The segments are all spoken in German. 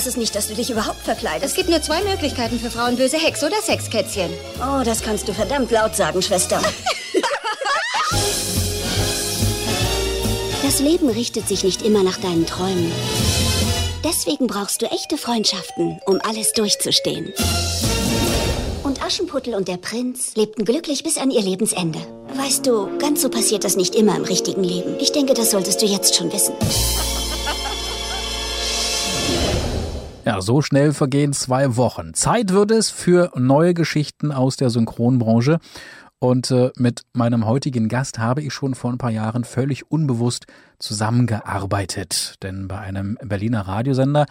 hasse es nicht, dass du dich überhaupt verkleidest. Es gibt nur zwei Möglichkeiten für Frauen, böse Hex oder Sexkätzchen. Oh, das kannst du verdammt laut sagen, Schwester. Das Leben richtet sich nicht immer nach deinen Träumen. Deswegen brauchst du echte Freundschaften, um alles durchzustehen. Und Aschenputtel und der Prinz lebten glücklich bis an ihr Lebensende. Weißt du, ganz so passiert das nicht immer im richtigen Leben. Ich denke, das solltest du jetzt schon wissen. Ja, so schnell vergehen zwei Wochen. Zeit wird es für neue Geschichten aus der Synchronbranche. Und äh, mit meinem heutigen Gast habe ich schon vor ein paar Jahren völlig unbewusst zusammengearbeitet. Denn bei einem Berliner Radiosender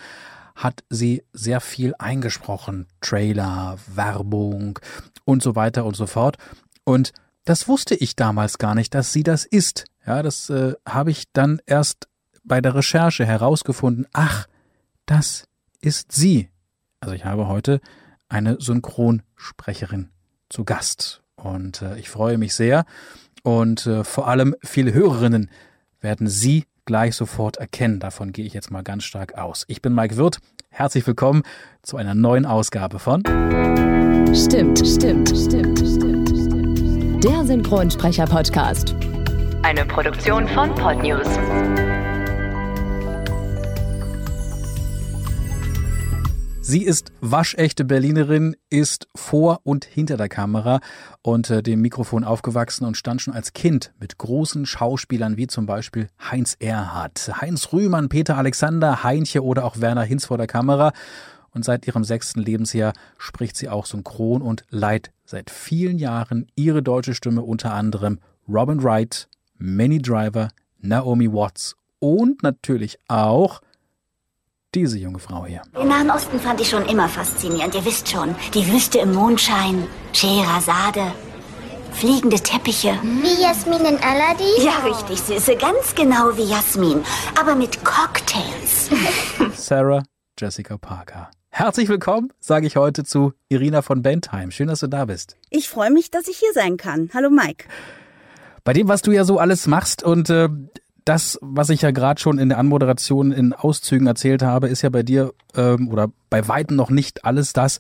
hat sie sehr viel eingesprochen. Trailer, Werbung und so weiter und so fort. Und das wusste ich damals gar nicht, dass sie das ist. Ja, das äh, habe ich dann erst bei der Recherche herausgefunden. Ach, das ist sie. Also ich habe heute eine Synchronsprecherin zu Gast. Und äh, ich freue mich sehr. Und äh, vor allem viele Hörerinnen werden Sie gleich sofort erkennen. Davon gehe ich jetzt mal ganz stark aus. Ich bin Mike Wirth. Herzlich willkommen zu einer neuen Ausgabe von Stimmt, stimmt, stimmt, stimmt, stimmt. Der Synchronsprecher-Podcast. Eine Produktion von Podnews. Sie ist waschechte Berlinerin, ist vor und hinter der Kamera und äh, dem Mikrofon aufgewachsen und stand schon als Kind mit großen Schauspielern wie zum Beispiel Heinz Erhardt, Heinz Rühmann, Peter Alexander, Heinche oder auch Werner Hinz vor der Kamera. Und seit ihrem sechsten Lebensjahr spricht sie auch synchron und leiht seit vielen Jahren ihre deutsche Stimme unter anderem Robin Wright, Manny Driver, Naomi Watts und natürlich auch diese junge Frau hier. Den Nahen Osten fand ich schon immer faszinierend. Ihr wisst schon, die Wüste im Mondschein, Scheherazade, fliegende Teppiche. Wie Jasmin in Aladdin? Ja, richtig, Süße. Ganz genau wie Jasmin. Aber mit Cocktails. Sarah Jessica Parker. Herzlich willkommen, sage ich heute zu Irina von Bentheim. Schön, dass du da bist. Ich freue mich, dass ich hier sein kann. Hallo Mike. Bei dem, was du ja so alles machst und äh, das, was ich ja gerade schon in der Anmoderation in Auszügen erzählt habe, ist ja bei dir ähm, oder bei weitem noch nicht alles das,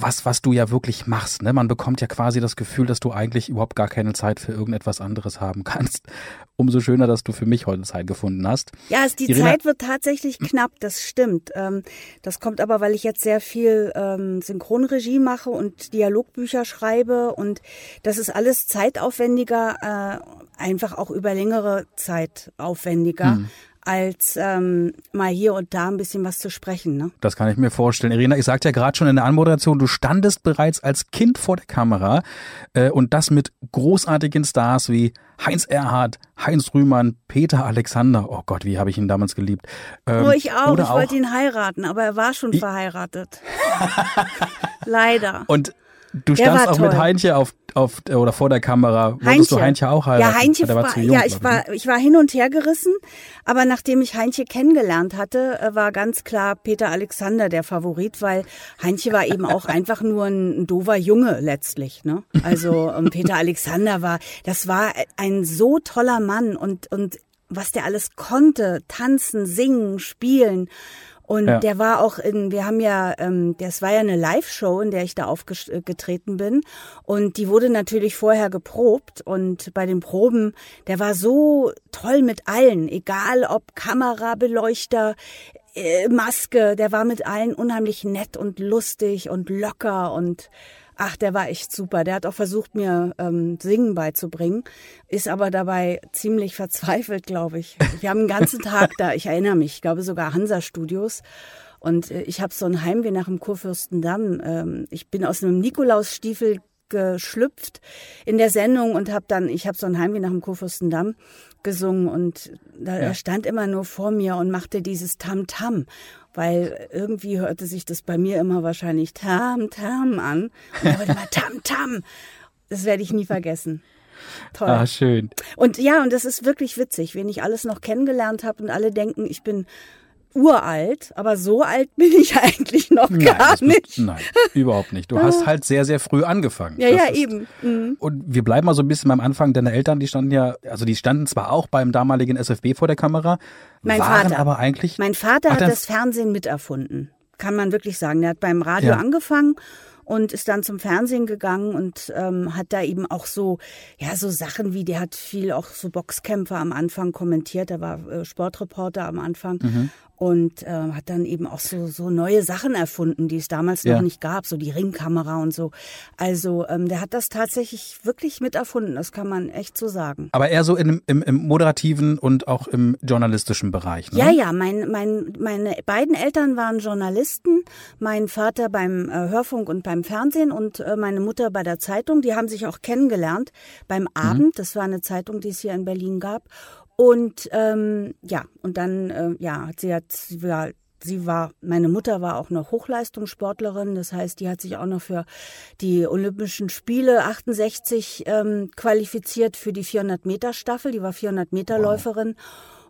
was, was du ja wirklich machst. Ne? Man bekommt ja quasi das Gefühl, dass du eigentlich überhaupt gar keine Zeit für irgendetwas anderes haben kannst. Umso schöner, dass du für mich heute Zeit gefunden hast. Ja, es, die Irina, Zeit wird tatsächlich knapp, das stimmt. Ähm, das kommt aber, weil ich jetzt sehr viel ähm, Synchronregie mache und Dialogbücher schreibe und das ist alles zeitaufwendiger, äh, einfach auch über längere Zeit aufwendiger. Hm als ähm, mal hier und da ein bisschen was zu sprechen. Ne? Das kann ich mir vorstellen. Irina, ich sagte ja gerade schon in der Anmoderation, du standest bereits als Kind vor der Kamera äh, und das mit großartigen Stars wie Heinz Erhardt, Heinz Rühmann, Peter Alexander. Oh Gott, wie habe ich ihn damals geliebt. Ähm, oh, ich auch. Ich wollte ihn heiraten, aber er war schon verheiratet. Leider. Und Du standst auch toll. mit Heinche auf, auf oder vor der Kamera. Heinche. Wolltest du Heinche auch heiraten? Ja, Heinche war, jung, ja, ich war, ich war hin und her gerissen, aber nachdem ich Heinche kennengelernt hatte, äh, war ganz klar Peter Alexander der Favorit, weil Heinche war eben auch einfach nur ein, ein dover Junge letztlich, ne? Also ähm, Peter Alexander war, das war ein so toller Mann und und was der alles konnte, tanzen, singen, spielen. Und ja. der war auch in, wir haben ja, ähm, das war ja eine Live-Show, in der ich da aufgetreten bin. Und die wurde natürlich vorher geprobt. Und bei den Proben, der war so toll mit allen, egal ob Kamera, Beleuchter, äh, Maske, der war mit allen unheimlich nett und lustig und locker und Ach, der war echt super. Der hat auch versucht, mir ähm, Singen beizubringen, ist aber dabei ziemlich verzweifelt, glaube ich. Wir haben einen ganzen Tag da, ich erinnere mich, ich glaube sogar Hansa Studios. Und äh, ich habe so ein Heimweh nach dem Kurfürstendamm. Ähm, ich bin aus einem Nikolausstiefel geschlüpft in der Sendung und habe dann, ich habe so ein Heimweh nach dem Kurfürstendamm gesungen und da, ja. er stand immer nur vor mir und machte dieses Tam-Tam weil irgendwie hörte sich das bei mir immer wahrscheinlich Tam Tam an. Und da wurde immer Tam Tam. Das werde ich nie vergessen. Toll. Ah, schön. Und ja, und das ist wirklich witzig, wen ich alles noch kennengelernt habe und alle denken, ich bin uralt, aber so alt bin ich eigentlich noch Nein, gar bist- nicht. Nein, überhaupt nicht. Du hast halt sehr, sehr früh angefangen. Ja, Das ja, ist- eben. Mhm. Und wir bleiben mal so ein bisschen beim Anfang. Deine Eltern, die standen ja, also die standen zwar auch beim damaligen SFB vor der Kamera, Mein waren Vater. aber eigentlich. Mein Vater hat das Fernsehen miterfunden. Kann man wirklich sagen. Der hat beim Radio Ja. angefangen und ist dann zum Fernsehen gegangen und ähm, hat da eben auch so, ja, so Sachen wie, der hat viel auch so Boxkämpfe am Anfang kommentiert. Er war äh, Sportreporter am Anfang. Mhm. Und äh, hat dann eben auch so, so neue Sachen erfunden, die es damals Ja. noch nicht gab, so die Ringkamera und so. Also ähm, der hat das tatsächlich wirklich miterfunden, das kann man echt so sagen. Aber eher so in, im, im moderativen und auch im journalistischen Bereich. Ne? Ja, ja, mein, mein, meine beiden Eltern waren Journalisten, mein Vater beim äh, Hörfunk und beim Fernsehen und äh, meine Mutter bei der Zeitung. Die haben sich auch kennengelernt beim Abend. Das war eine Zeitung, die es hier in Berlin gab. Und ähm, ja, und dann, äh, ja, hat sie hat, sie war Sie war, meine Mutter war auch noch Hochleistungssportlerin, das heißt, die hat sich auch noch für die Olympischen Spiele 68 ähm, qualifiziert für die 400 Meter Staffel. Die war 400 Meter Läuferin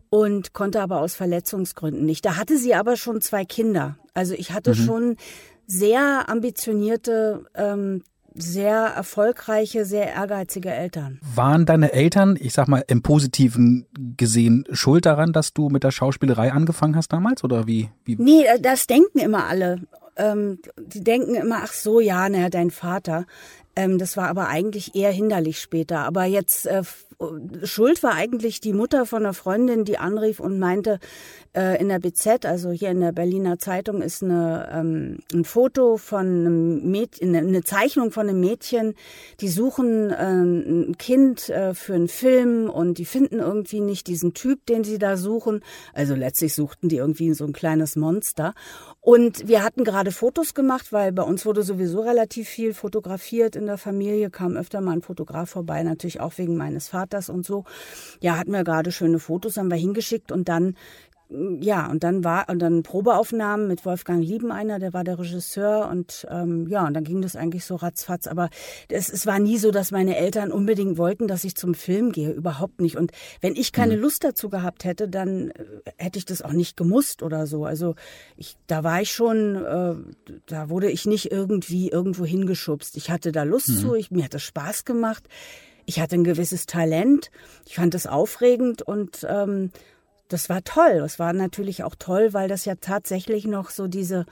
und konnte aber aus Verletzungsgründen nicht. Da hatte sie aber schon zwei Kinder. Also ich hatte schon sehr ambitionierte, ähm, sehr erfolgreiche, sehr ehrgeizige Eltern. Waren deine Eltern, ich sag mal, im Positiven gesehen schuld daran, dass du mit der Schauspielerei angefangen hast damals? Oder wie? wie? Nee, äh, das denken immer alle. Ähm, die denken immer, ach so, ja, naja, dein Vater. Ähm, das war aber eigentlich eher hinderlich später. Aber jetzt äh, Schuld war eigentlich die Mutter von einer Freundin, die anrief und meinte, äh, in der BZ, also hier in der Berliner Zeitung, ist eine, ähm, ein Foto von einem Mädchen, eine Zeichnung von einem Mädchen, die suchen äh, ein Kind äh, für einen Film und die finden irgendwie nicht diesen Typ, den sie da suchen. Also letztlich suchten die irgendwie so ein kleines Monster. Und wir hatten gerade Fotos gemacht, weil bei uns wurde sowieso relativ viel fotografiert in der Familie, kam öfter mal ein Fotograf vorbei, natürlich auch wegen meines Vaters und so. Ja, hatten wir gerade schöne Fotos, haben wir hingeschickt und dann ja, und dann war und dann Probeaufnahmen mit Wolfgang Liebeneiner, der war der Regisseur und ähm, ja, und dann ging das eigentlich so ratzfatz. Aber es, es war nie so, dass meine Eltern unbedingt wollten, dass ich zum Film gehe, überhaupt nicht. Und wenn ich keine Lust dazu gehabt hätte, dann äh, hätte ich das auch nicht gemusst oder so. Also ich, da war ich schon, äh, da wurde ich nicht irgendwie irgendwo hingeschubst. Ich hatte da Lust zu, ich, mir hat das Spaß gemacht. Ich hatte ein gewisses Talent. Ich fand das aufregend und ähm, das war toll. Es war natürlich auch toll, weil das ja tatsächlich noch so diese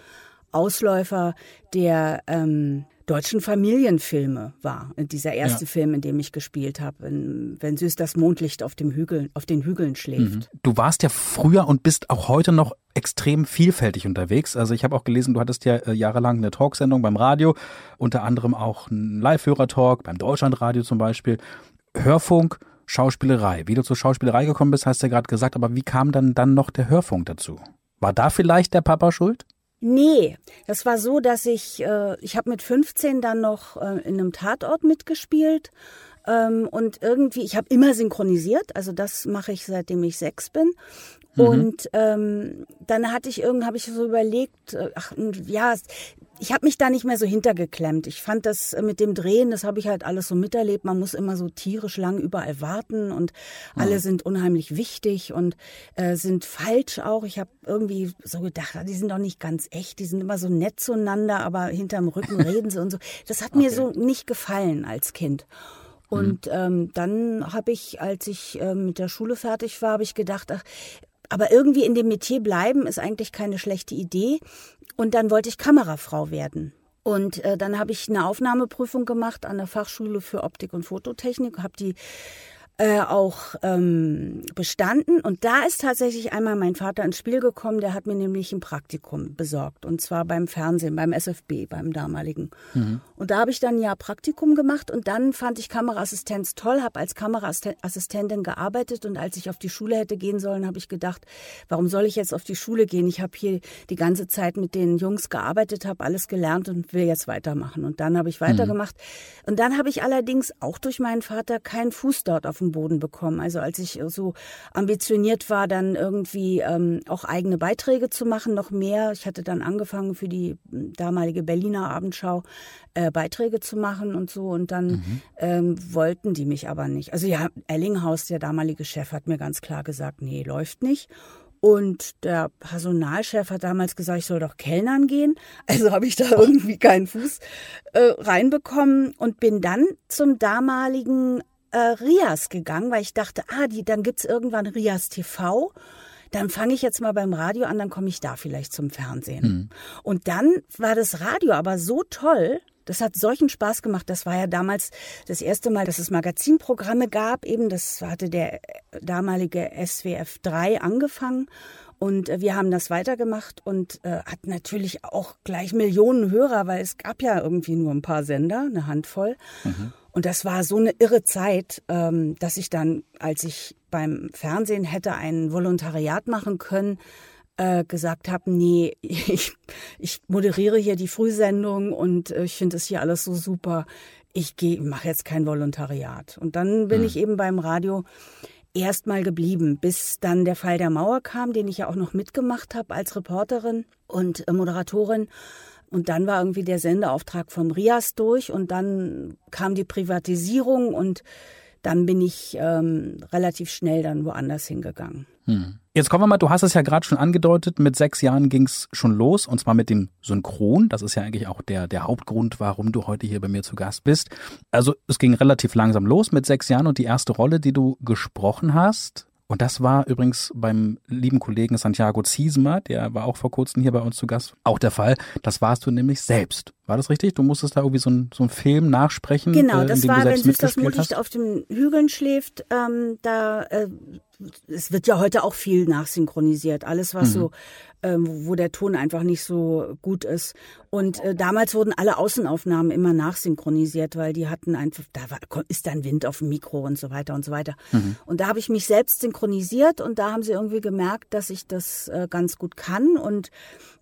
Ausläufer der ähm, deutschen Familienfilme war. Dieser erste Ja. Film, in dem ich gespielt habe, wenn, süß das Mondlicht auf dem Hügel, auf den Hügeln schläft. Du warst ja früher und bist auch heute noch extrem vielfältig unterwegs. Also ich habe auch gelesen, du hattest ja äh, jahrelang eine Talksendung beim Radio, unter anderem auch einen Live-Hörer-Talk beim Deutschlandradio zum Beispiel, Hörfunk, Schauspielerei. Wie du zur Schauspielerei gekommen bist, hast du ja gerade gesagt, aber wie kam dann dann noch der Hörfunk dazu? War da vielleicht der Papa schuld? Nee, das war so, dass ich, äh, ich habe mit 15 dann noch äh, in einem Tatort mitgespielt ähm, und irgendwie, ich habe immer synchronisiert, also das mache ich seitdem ich sechs bin. Und ähm, dann hatte ich irgend, habe ich so überlegt, äh, ach ja, ich habe mich da nicht mehr so hintergeklemmt. Ich fand das mit dem Drehen, das habe ich halt alles so miterlebt. Man muss immer so tierisch lang überall warten und alle sind unheimlich wichtig und äh, sind falsch auch. Ich habe irgendwie so gedacht, ah, die sind doch nicht ganz echt, die sind immer so nett zueinander, aber hinterm Rücken reden sie und so. Das hat mir so nicht gefallen als Kind. Und ähm, dann habe ich, als ich ähm, mit der Schule fertig war, habe ich gedacht, ach, aber irgendwie in dem Metier bleiben ist eigentlich keine schlechte Idee. Und dann wollte ich Kamerafrau werden. Und äh, dann habe ich eine Aufnahmeprüfung gemacht an der Fachschule für Optik und Fototechnik, habe die äh, auch ähm, bestanden. Und da ist tatsächlich einmal mein Vater ins Spiel gekommen. Der hat mir nämlich ein Praktikum besorgt. Und zwar beim Fernsehen, beim SFB, beim damaligen. Und da habe ich dann Jahr Praktikum gemacht. Und dann fand ich Kameraassistenz toll, habe als Kameraassistentin gearbeitet. Und als ich auf die Schule hätte gehen sollen, habe ich gedacht, warum soll ich jetzt auf die Schule gehen? Ich habe hier die ganze Zeit mit den Jungs gearbeitet, habe alles gelernt und will jetzt weitermachen. Und dann habe ich weitergemacht. Und dann habe ich allerdings auch durch meinen Vater keinen Fuß dort auf dem Boden bekommen. Also als ich so ambitioniert war, dann irgendwie ähm, auch eigene Beiträge zu machen, noch mehr. Ich hatte dann angefangen für die damalige Berliner Abendschau äh, Beiträge zu machen und so. Und dann ähm, wollten die mich aber nicht. Also ja, Ellinghaus, der damalige Chef, hat mir ganz klar gesagt, nee, läuft nicht. Und der Personalchef hat damals gesagt, ich soll doch Kellnern gehen. Also habe ich da irgendwie keinen Fuß äh, reinbekommen und bin dann zum damaligen äh, Rias gegangen, weil ich dachte, ah, die, dann gibt's irgendwann Rias TV. Dann fange ich jetzt mal beim Radio an, dann komme ich da vielleicht zum Fernsehen. Mhm. Und dann war das Radio aber so toll, das hat solchen Spaß gemacht. Das war ja damals das erste Mal, dass es Magazinprogramme gab. Eben, das hatte der damalige SWF 3 angefangen. Und äh, wir haben das weitergemacht und äh, hat natürlich auch gleich Millionen Hörer, weil es gab ja irgendwie nur ein paar Sender, eine Handvoll. Und das war so eine irre Zeit, ähm, dass ich dann, als ich beim Fernsehen hätte ein Volontariat machen können, äh, gesagt habe, nee, ich, ich moderiere hier die Frühsendung und äh, ich finde es hier alles so super. Ich gehe, mache jetzt kein Volontariat. Und dann bin Hm. ich eben beim Radio erstmal geblieben, bis dann der Fall der Mauer kam, den ich ja auch noch mitgemacht habe als Reporterin und äh, Moderatorin. Und dann war irgendwie der Sendeauftrag vom Rias durch und dann kam die Privatisierung und dann bin ich ähm, relativ schnell dann woanders hingegangen. Jetzt kommen wir mal, du hast es ja gerade schon angedeutet, mit sechs Jahren ging's schon los und zwar mit dem Synchron. Das ist ja eigentlich auch der, der Hauptgrund, warum du heute hier bei mir zu Gast bist. Also es ging relativ langsam los mit sechs Jahren und die erste Rolle, die du gesprochen hast, und das war übrigens beim lieben Kollegen Santiago Ziesmer, der war auch vor kurzem hier bei uns zu Gast, auch der Fall. Das warst du nämlich selbst. War das richtig? Du musstest da irgendwie so, ein, so einen Film nachsprechen, Genau, äh, das war, wenn süß das Mondlicht auf den Hügeln schläft. Ähm, da äh, es wird ja heute auch viel nachsynchronisiert. Alles, was so, ähm, wo der Ton einfach nicht so gut ist. Und äh, damals wurden alle Außenaufnahmen immer nachsynchronisiert, weil die hatten einfach, da war, ist dann Wind auf dem Mikro und so weiter und so weiter. Und da habe ich mich selbst synchronisiert und da haben sie irgendwie gemerkt, dass ich das äh, ganz gut kann. Und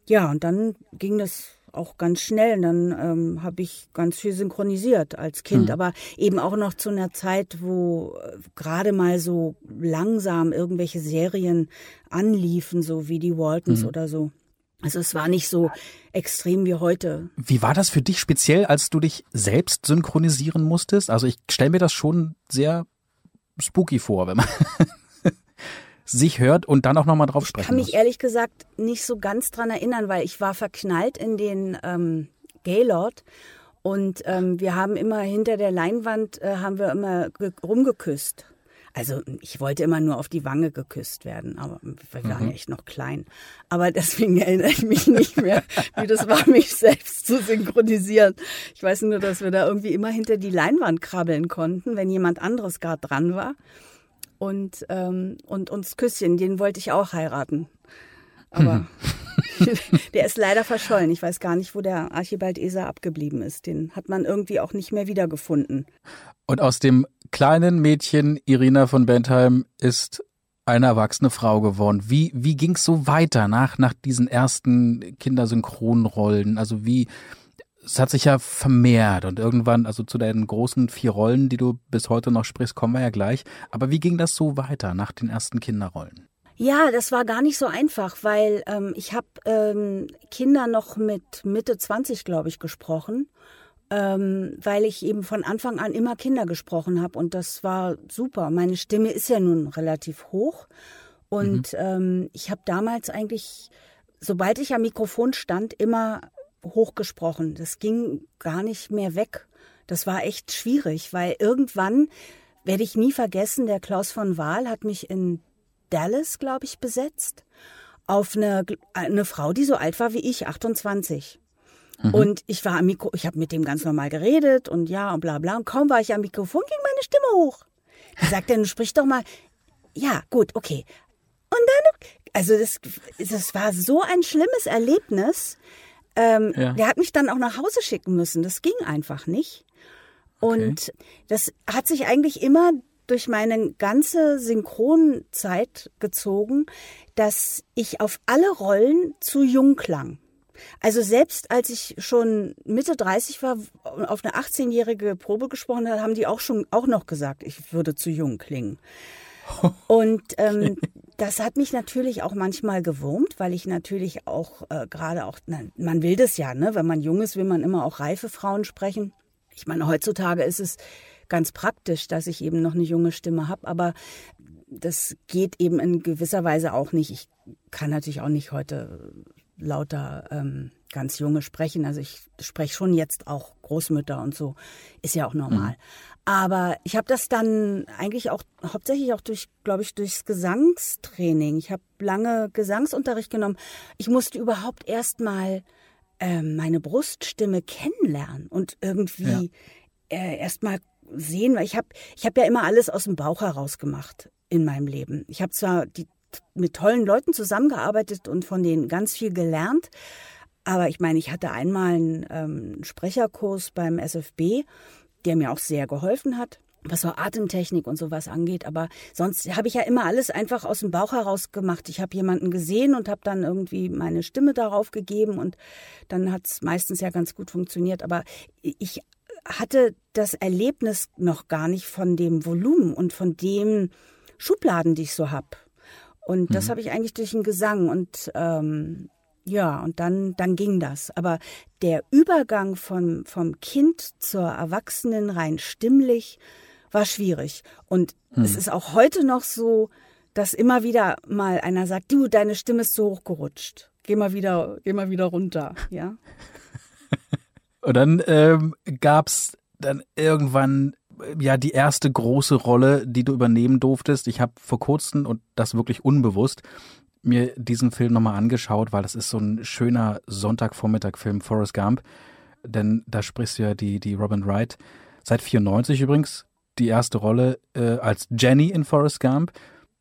ja, und dann ging das auch ganz schnell. Dann ähm, habe ich ganz viel synchronisiert als Kind, aber eben auch noch zu einer Zeit, wo äh, gerade mal so langsam irgendwelche Serien anliefen, so wie die Waltons oder so. Also es war nicht so extrem wie heute. Wie war das für dich speziell, als du dich selbst synchronisieren musstest? Also ich stelle mir das schon sehr spooky vor, wenn man sich hört und dann auch nochmal drauf Ich sprechen kann mich muss. ehrlich gesagt nicht so ganz dran erinnern, weil ich war verknallt in den ähm, Gaylord und ähm, wir haben immer hinter der Leinwand äh, haben wir immer ge- rumgeküsst. Also ich wollte immer nur auf die Wange geküsst werden, aber wir waren ja echt noch klein. Aber deswegen erinnere ich mich nicht mehr, wie das war, mich selbst zu synchronisieren. Ich weiß nur, dass wir da irgendwie immer hinter die Leinwand krabbeln konnten, wenn jemand anderes gerade dran war. Und, ähm, und uns Küsschen, den wollte ich auch heiraten. Aber der ist leider verschollen. Ich weiß gar nicht, wo der Archibald Eser abgeblieben ist. Den hat man irgendwie auch nicht mehr wiedergefunden. Und aus dem kleinen Mädchen Irina von Bentheim ist eine erwachsene Frau geworden. Wie, wie ging es so weiter nach, nach diesen ersten Kindersynchronrollen? Also wie, es hat sich ja vermehrt und irgendwann, also zu deinen großen vier Rollen, die du bis heute noch sprichst, kommen wir ja gleich. Aber wie ging das so weiter nach den ersten Kinderrollen? Ja, das war gar nicht so einfach, weil ähm, ich habe ähm, Kinder noch mit Mitte 20, glaube ich, gesprochen, ähm, weil ich eben von Anfang an immer Kinder gesprochen habe und das war super. Meine Stimme ist ja nun relativ hoch und ähm, ich habe damals eigentlich, sobald ich am Mikrofon stand, immer hochgesprochen. Das ging gar nicht mehr weg. Das war echt schwierig, weil irgendwann werde ich nie vergessen, der Klaus von Wahl hat mich in Dallas, glaube ich, besetzt. Auf eine, eine Frau, die so alt war wie ich, 28. Und ich war am Mikro, ich habe mit dem ganz normal geredet und ja und bla bla. Und kaum war ich am Mikrofon, ging meine Stimme hoch. Da sagt er, nun sprich doch mal. Ja, gut, okay. Und dann, also das, das war so ein schlimmes Erlebnis. Ähm, Ja. Der hat mich dann auch nach Hause schicken müssen. Das ging einfach nicht. Und das hat sich eigentlich immer durch meine ganze Synchronzeit gezogen, dass ich auf alle Rollen zu jung klang. Also selbst als ich schon Mitte 30 war, auf eine 18-jährige Probe gesprochen habe, haben die auch schon auch noch gesagt, ich würde zu jung klingen. Und ähm, das hat mich natürlich auch manchmal gewurmt, weil ich natürlich auch äh, gerade auch, na, man will das ja, ne? Wenn man jung ist, will man immer auch reife Frauen sprechen. Ich meine, heutzutage ist es ganz praktisch, dass ich eben noch eine junge Stimme habe, aber das geht eben in gewisser Weise auch nicht. Ich kann natürlich auch nicht heute lauter ähm, ganz junge sprechen. Also ich spreche schon jetzt auch Großmütter und so. Ist ja auch normal. Mhm. Aber ich habe das dann eigentlich auch hauptsächlich auch durch, glaube ich, durchs Gesangstraining. Ich habe lange Gesangsunterricht genommen. Ich musste überhaupt erst mal äh, meine Bruststimme kennenlernen und irgendwie ja. äh, erst mal sehen, weil ich habe ich habe ja immer alles aus dem Bauch heraus gemacht in meinem Leben. Ich habe zwar die, mit tollen Leuten zusammengearbeitet und von denen ganz viel gelernt, aber ich meine, ich hatte einmal einen ähm, Sprecherkurs beim SFB der mir auch sehr geholfen hat was so Atemtechnik und sowas angeht. Aber sonst habe ich ja immer alles einfach aus dem Bauch heraus gemacht. Ich habe jemanden gesehen und habe dann irgendwie meine Stimme darauf gegeben und dann hat es meistens ja ganz gut funktioniert. Aber ich hatte das Erlebnis noch gar nicht von dem Volumen und von dem Schubladen, die ich so habe. Und das mhm. habe ich eigentlich durch den Gesang. Und ähm, ja, und dann, dann ging das. Aber der Übergang vom, vom Kind zur Erwachsenen rein stimmlich war schwierig. Und hm. es ist auch heute noch so, dass immer wieder mal einer sagt, du, deine Stimme ist so hochgerutscht. Geh mal wieder, geh mal wieder runter, ja. und dann ähm, gab es dann irgendwann ja die erste große Rolle, die du übernehmen durftest. Ich habe vor kurzem und das wirklich unbewusst mir diesen Film nochmal angeschaut, weil das ist so ein schöner Sonntagvormittag-Film, Forrest Gump. Denn da sprichst du ja die, die Robin Wright. Seit 94 übrigens die erste Rolle äh, als Jenny in Forrest Gump.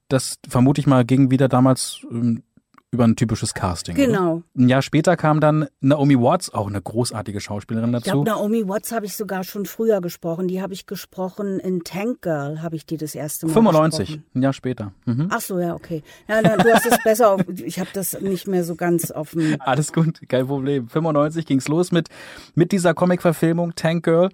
Das vermute ich mal ging wieder damals ähm, über ein typisches Casting. Genau. Oder? Ein Jahr später kam dann Naomi Watts, auch eine großartige Schauspielerin dazu. Ich glaube, Naomi Watts habe ich sogar schon früher gesprochen. Die habe ich gesprochen in Tank Girl, habe ich die das erste Mal 95, gesprochen. ein Jahr später. Mhm. Ach so, ja, okay. Ja, na, du hast es besser auf, ich habe das nicht mehr so ganz dem... Alles gut, kein Problem. 95 ging's los mit, mit dieser Comic-Verfilmung Tank Girl.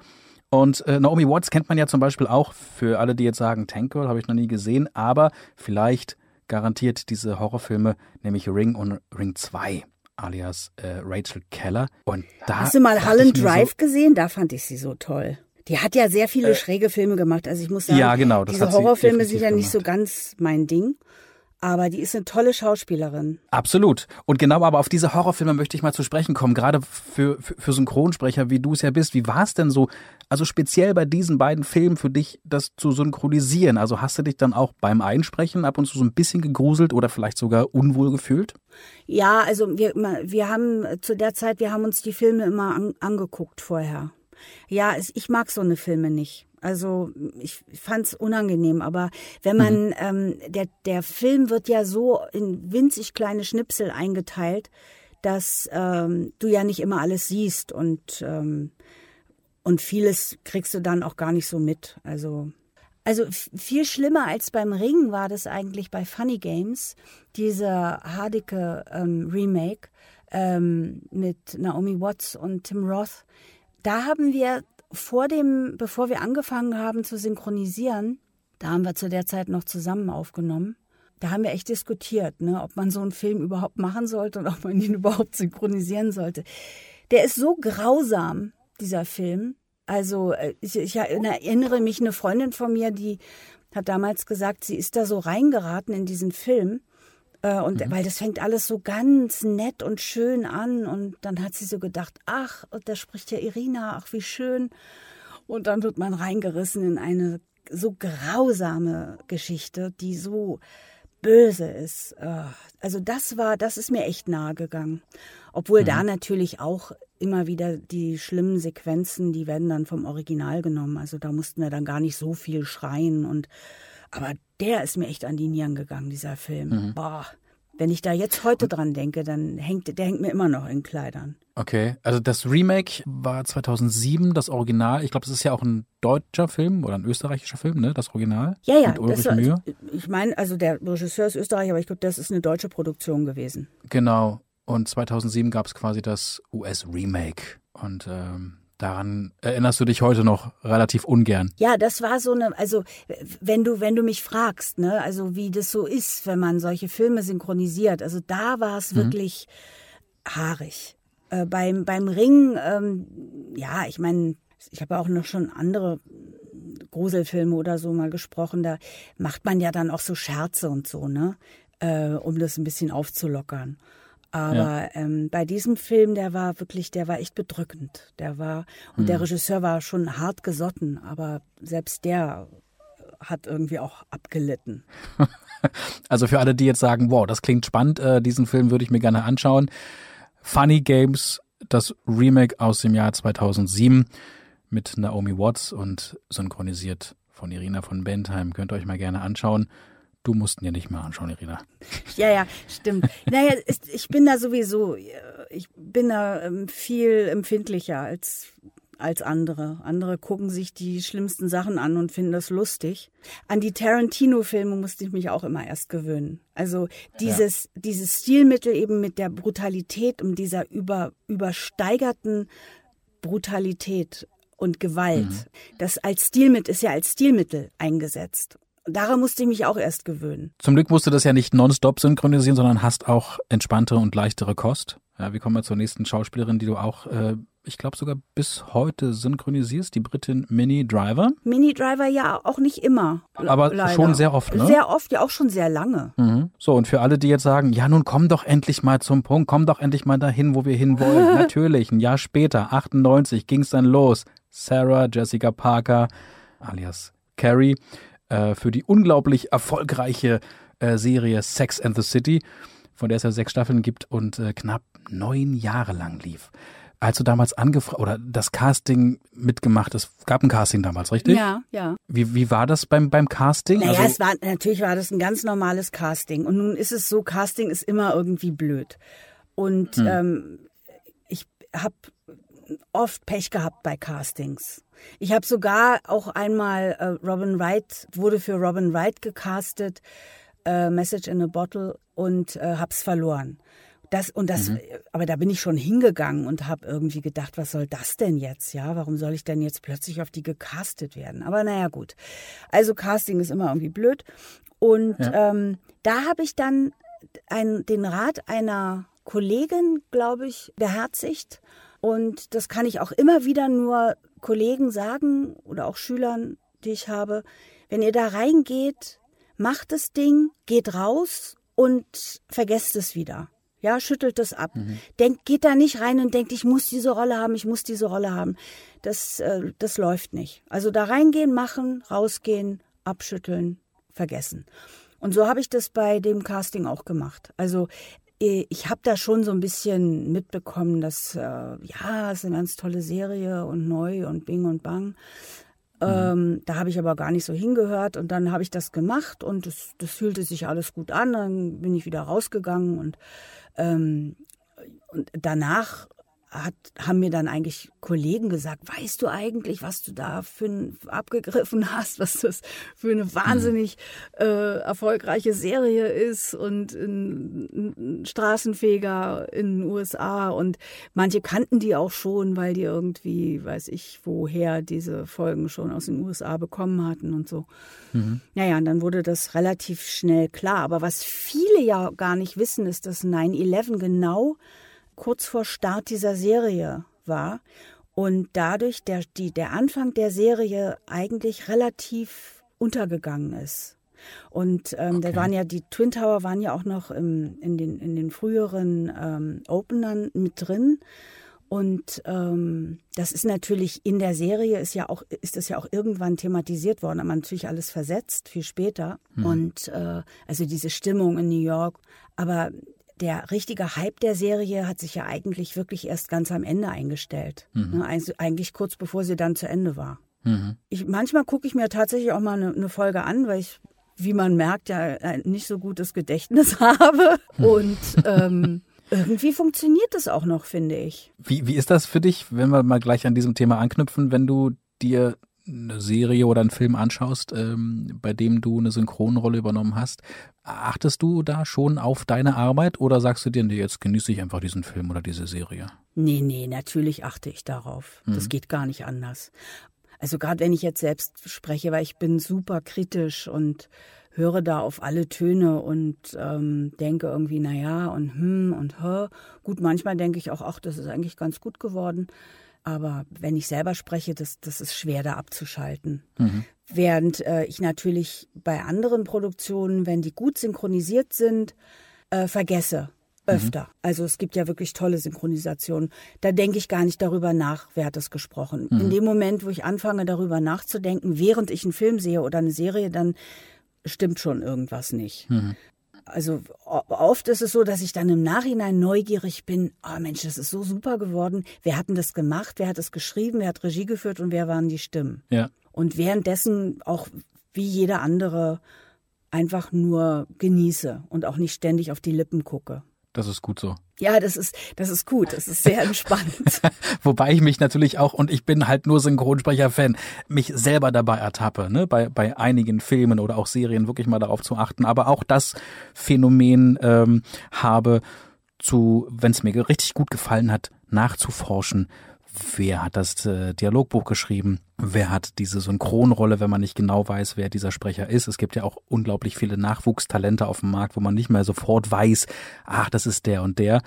Und äh, Naomi Watts kennt man ja zum Beispiel auch, für alle, die jetzt sagen, Tank Girl habe ich noch nie gesehen, aber vielleicht garantiert diese Horrorfilme, nämlich Ring und Ring 2 alias äh, Rachel Keller. Und da Hast du mal Holland Drive so, gesehen? Da fand ich sie so toll. Die hat ja sehr viele äh, schräge Filme gemacht. Also ich muss sagen, ja, genau, diese Horrorfilme sind ja nicht so ganz mein Ding. Aber die ist eine tolle Schauspielerin. Absolut. Und genau aber auf diese Horrorfilme möchte ich mal zu sprechen kommen, gerade für, für, für Synchronsprecher, wie du es ja bist. Wie war es denn so, also speziell bei diesen beiden Filmen für dich, das zu synchronisieren? Also hast du dich dann auch beim Einsprechen ab und zu so ein bisschen gegruselt oder vielleicht sogar unwohl gefühlt? Ja, also wir, wir haben zu der Zeit, wir haben uns die Filme immer an, angeguckt vorher. Ja, ich mag so eine Filme nicht. Also ich fand es unangenehm, aber wenn man, mhm. ähm, der, der Film wird ja so in winzig kleine Schnipsel eingeteilt, dass ähm, du ja nicht immer alles siehst und, ähm, und vieles kriegst du dann auch gar nicht so mit. Also, also viel schlimmer als beim Ring war das eigentlich bei Funny Games, dieser Hardicke ähm, Remake ähm, mit Naomi Watts und Tim Roth. Da haben wir vor dem, bevor wir angefangen haben zu synchronisieren, da haben wir zu der Zeit noch zusammen aufgenommen. Da haben wir echt diskutiert, ne, ob man so einen Film überhaupt machen sollte und ob man ihn überhaupt synchronisieren sollte. Der ist so grausam, dieser Film. Also äh, ich, ich erinnere mich, eine Freundin von mir, die hat damals gesagt, sie ist da so reingeraten in diesen Film äh, und mhm. weil das fängt alles so ganz nett und schön an. Und dann hat sie so gedacht, ach, da spricht ja Irina, ach, wie schön. Und dann wird man reingerissen in eine so grausame Geschichte, die so böse ist. Äh, also das war, das ist mir echt nahe gegangen. Obwohl mhm. da natürlich auch immer wieder die schlimmen Sequenzen, die werden dann vom Original genommen. Also da mussten wir dann gar nicht so viel schreien und aber der ist mir echt an die Nieren gegangen, dieser Film. Mhm. Boah. Wenn ich da jetzt heute dran denke, dann hängt der hängt mir immer noch in Kleidern. Okay, also das Remake war 2007, das Original. Ich glaube, es ist ja auch ein deutscher Film oder ein österreichischer Film, ne? Das Original. Ja, ja. Mit Ulrich war, Mühe. Ich meine, also der Regisseur ist Österreicher, aber ich glaube, das ist eine deutsche Produktion gewesen. Genau. Und 2007 gab es quasi das US-Remake. Und ähm, Daran erinnerst du dich heute noch relativ ungern. Ja, das war so eine, also wenn du, wenn du mich fragst, ne, also wie das so ist, wenn man solche Filme synchronisiert, also da war es mhm. wirklich haarig. Äh, beim, beim Ring, ähm, ja, ich meine, ich habe auch noch schon andere Gruselfilme oder so mal gesprochen, da macht man ja dann auch so Scherze und so, ne? Äh, um das ein bisschen aufzulockern. Aber ja. ähm, bei diesem Film, der war wirklich, der war echt bedrückend. Der war, und hm. der Regisseur war schon hart gesotten, aber selbst der hat irgendwie auch abgelitten. Also für alle, die jetzt sagen, wow, das klingt spannend, äh, diesen Film würde ich mir gerne anschauen. Funny Games, das Remake aus dem Jahr 2007 mit Naomi Watts und synchronisiert von Irina von Bentheim. Könnt ihr euch mal gerne anschauen. Du musst ihn ja nicht mehr anschauen, Irina. Ja, ja, stimmt. naja, ich bin da sowieso, ich bin da ähm, viel empfindlicher als als andere. Andere gucken sich die schlimmsten Sachen an und finden das lustig. An die Tarantino-Filme musste ich mich auch immer erst gewöhnen. Also dieses, ja. dieses Stilmittel eben mit der Brutalität und dieser über, übersteigerten Brutalität und Gewalt. Mhm. Das als Stilmittel ist ja als Stilmittel eingesetzt. Daran musste ich mich auch erst gewöhnen. Zum Glück musst du das ja nicht nonstop synchronisieren, sondern hast auch entspanntere und leichtere Kost. Ja, wir kommen wir zur nächsten Schauspielerin, die du auch, äh, ich glaube sogar bis heute synchronisierst, die Britin Minnie Driver. Minnie Driver ja auch nicht immer. Aber leider. schon sehr oft, ne? Sehr oft, ja auch schon sehr lange. Mhm. So, und für alle, die jetzt sagen, ja nun komm doch endlich mal zum Punkt, komm doch endlich mal dahin, wo wir hinwollen. Natürlich, ein Jahr später, 98, ging es dann los. Sarah Jessica Parker alias Carrie äh, für die unglaublich erfolgreiche äh, Serie Sex and the City, von der es ja sechs Staffeln gibt und äh, knapp neun Jahre lang lief. Als du damals angefragt oder das Casting mitgemacht, es gab ein Casting damals, richtig? Ja, ja. Wie, wie war das beim, beim Casting? Naja, also, es war, natürlich war das ein ganz normales Casting. Und nun ist es so, Casting ist immer irgendwie blöd. Und hm. ähm, ich habe oft Pech gehabt bei Castings. Ich habe sogar auch einmal äh, Robin Wright, wurde für Robin Wright gecastet, äh, Message in a Bottle, und äh, hab's verloren. Das und das, mhm. aber da bin ich schon hingegangen und habe irgendwie gedacht, was soll das denn jetzt? Ja, warum soll ich denn jetzt plötzlich auf die gecastet werden? Aber naja, gut. Also Casting ist immer irgendwie blöd. Und ja. ähm, da habe ich dann ein, den Rat einer Kollegin, glaube ich, beherzigt und das kann ich auch immer wieder nur Kollegen sagen oder auch Schülern, die ich habe. Wenn ihr da reingeht, macht das Ding, geht raus und vergesst es wieder. Ja, schüttelt es ab. Mhm. Denkt, geht da nicht rein und denkt, ich muss diese Rolle haben, ich muss diese Rolle haben. Das, äh, das läuft nicht. Also da reingehen, machen, rausgehen, abschütteln, vergessen. Und so habe ich das bei dem Casting auch gemacht. Also ich habe da schon so ein bisschen mitbekommen, dass äh, ja, es ist eine ganz tolle Serie und neu und Bing und Bang. Mhm. Ähm, da habe ich aber gar nicht so hingehört und dann habe ich das gemacht und das, das fühlte sich alles gut an. Dann bin ich wieder rausgegangen und, ähm, und danach hat, haben mir dann eigentlich Kollegen gesagt, weißt du eigentlich, was du da für ein, abgegriffen hast, was das für eine wahnsinnig äh, erfolgreiche Serie ist und ein, ein Straßenfeger in den USA und manche kannten die auch schon, weil die irgendwie, weiß ich, woher diese Folgen schon aus den USA bekommen hatten und so. Mhm. Naja, und dann wurde das relativ schnell klar. Aber was viele ja gar nicht wissen, ist, dass 9-11 genau kurz vor Start dieser Serie war und dadurch der, die, der Anfang der Serie eigentlich relativ untergegangen ist. Und ähm, okay. da waren ja die Twin Tower waren ja auch noch im, in, den, in den früheren ähm, Openern mit drin. Und ähm, das ist natürlich in der Serie ist ja auch ist das ja auch irgendwann thematisiert worden, aber natürlich alles versetzt viel später. Hm. Und äh, also diese Stimmung in New York. Aber der richtige Hype der Serie hat sich ja eigentlich wirklich erst ganz am Ende eingestellt. Mhm. Ne? Also eigentlich kurz bevor sie dann zu Ende war. Mhm. Ich, manchmal gucke ich mir tatsächlich auch mal eine, eine, Folge an, weil ich, wie man merkt, ja ein nicht so gutes Gedächtnis habe. Und ähm, irgendwie funktioniert es auch noch, finde ich. Wie, wie ist das für dich, wenn wir mal gleich an diesem Thema anknüpfen, wenn du dir eine Serie oder einen Film anschaust, ähm, bei dem du eine Synchronrolle übernommen hast, achtest du da schon auf deine Arbeit oder sagst du dir, nee, jetzt genieße ich einfach diesen Film oder diese Serie? Nee, nee, natürlich achte ich darauf. Mhm. Das geht gar nicht anders. Also gerade wenn ich jetzt selbst spreche, weil ich bin super kritisch und höre da auf alle Töne und ähm, denke irgendwie, na ja und hm und hä. Gut, manchmal denke ich auch, ach, das ist eigentlich ganz gut geworden. Aber wenn ich selber spreche, das, das ist schwer da abzuschalten. Mhm. Während äh, ich natürlich bei anderen Produktionen, wenn die gut synchronisiert sind, äh, vergesse öfter. Mhm. Also es gibt ja wirklich tolle Synchronisationen. Da denke ich gar nicht darüber nach, wer hat das gesprochen. Mhm. In dem Moment, wo ich anfange darüber nachzudenken, während ich einen Film sehe oder eine Serie, dann stimmt schon irgendwas nicht. Mhm. Also oft ist es so, dass ich dann im Nachhinein neugierig bin, oh Mensch, das ist so super geworden. Wer hat denn das gemacht? Wer hat es geschrieben? Wer hat Regie geführt und wer waren die Stimmen? Ja. Und währenddessen auch wie jeder andere einfach nur genieße und auch nicht ständig auf die Lippen gucke. Das ist gut so. Ja, das ist, das ist gut. Das ist sehr entspannt. Wobei ich mich natürlich auch, und ich bin halt nur Synchronsprecher-Fan, mich selber dabei ertappe, ne, bei, bei einigen Filmen oder auch Serien wirklich mal darauf zu achten. Aber auch das Phänomen ähm, habe zu, wenn es mir richtig gut gefallen hat, nachzuforschen, wer hat das äh, Dialogbuch geschrieben, wer hat diese Synchronrolle, wenn man nicht genau weiß, wer dieser Sprecher ist. Es gibt ja auch unglaublich viele Nachwuchstalente auf dem Markt, wo man nicht mehr sofort weiß, ach, das ist der und der.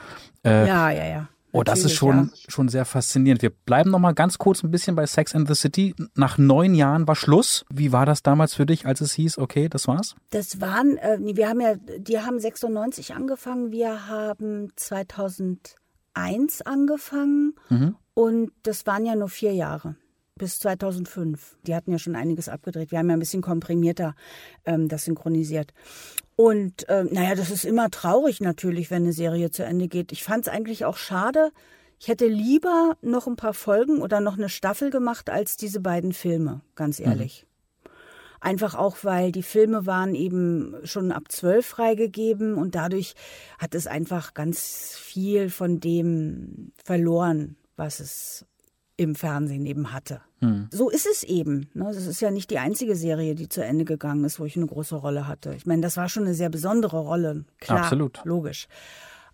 Äh, ja, ja, ja. Oh, das ist schon, ja. schon sehr faszinierend. Wir bleiben noch mal ganz kurz ein bisschen bei Sex and the City. Nach neun Jahren war Schluss. Wie war das damals für dich, als es hieß, okay, das war's? Das waren, äh, wir haben ja, die haben 96 angefangen, wir haben 2001 angefangen mhm. Und das waren ja nur vier Jahre bis 2005. Die hatten ja schon einiges abgedreht. Wir haben ja ein bisschen komprimierter ähm, das synchronisiert. Und äh, naja, das ist immer traurig natürlich, wenn eine Serie zu Ende geht. Ich fand es eigentlich auch schade. Ich hätte lieber noch ein paar Folgen oder noch eine Staffel gemacht als diese beiden Filme, ganz mhm. ehrlich. Mhm. Einfach auch, weil die Filme waren eben schon ab zwölf freigegeben und dadurch hat es einfach ganz viel von dem verloren, was es im Fernsehen eben hatte. Hm. So ist es eben. Ne? Das ist ja nicht die einzige Serie, die zu Ende gegangen ist, wo ich eine große Rolle hatte. Ich meine, das war schon eine sehr besondere Rolle. Klar, Absolut. logisch.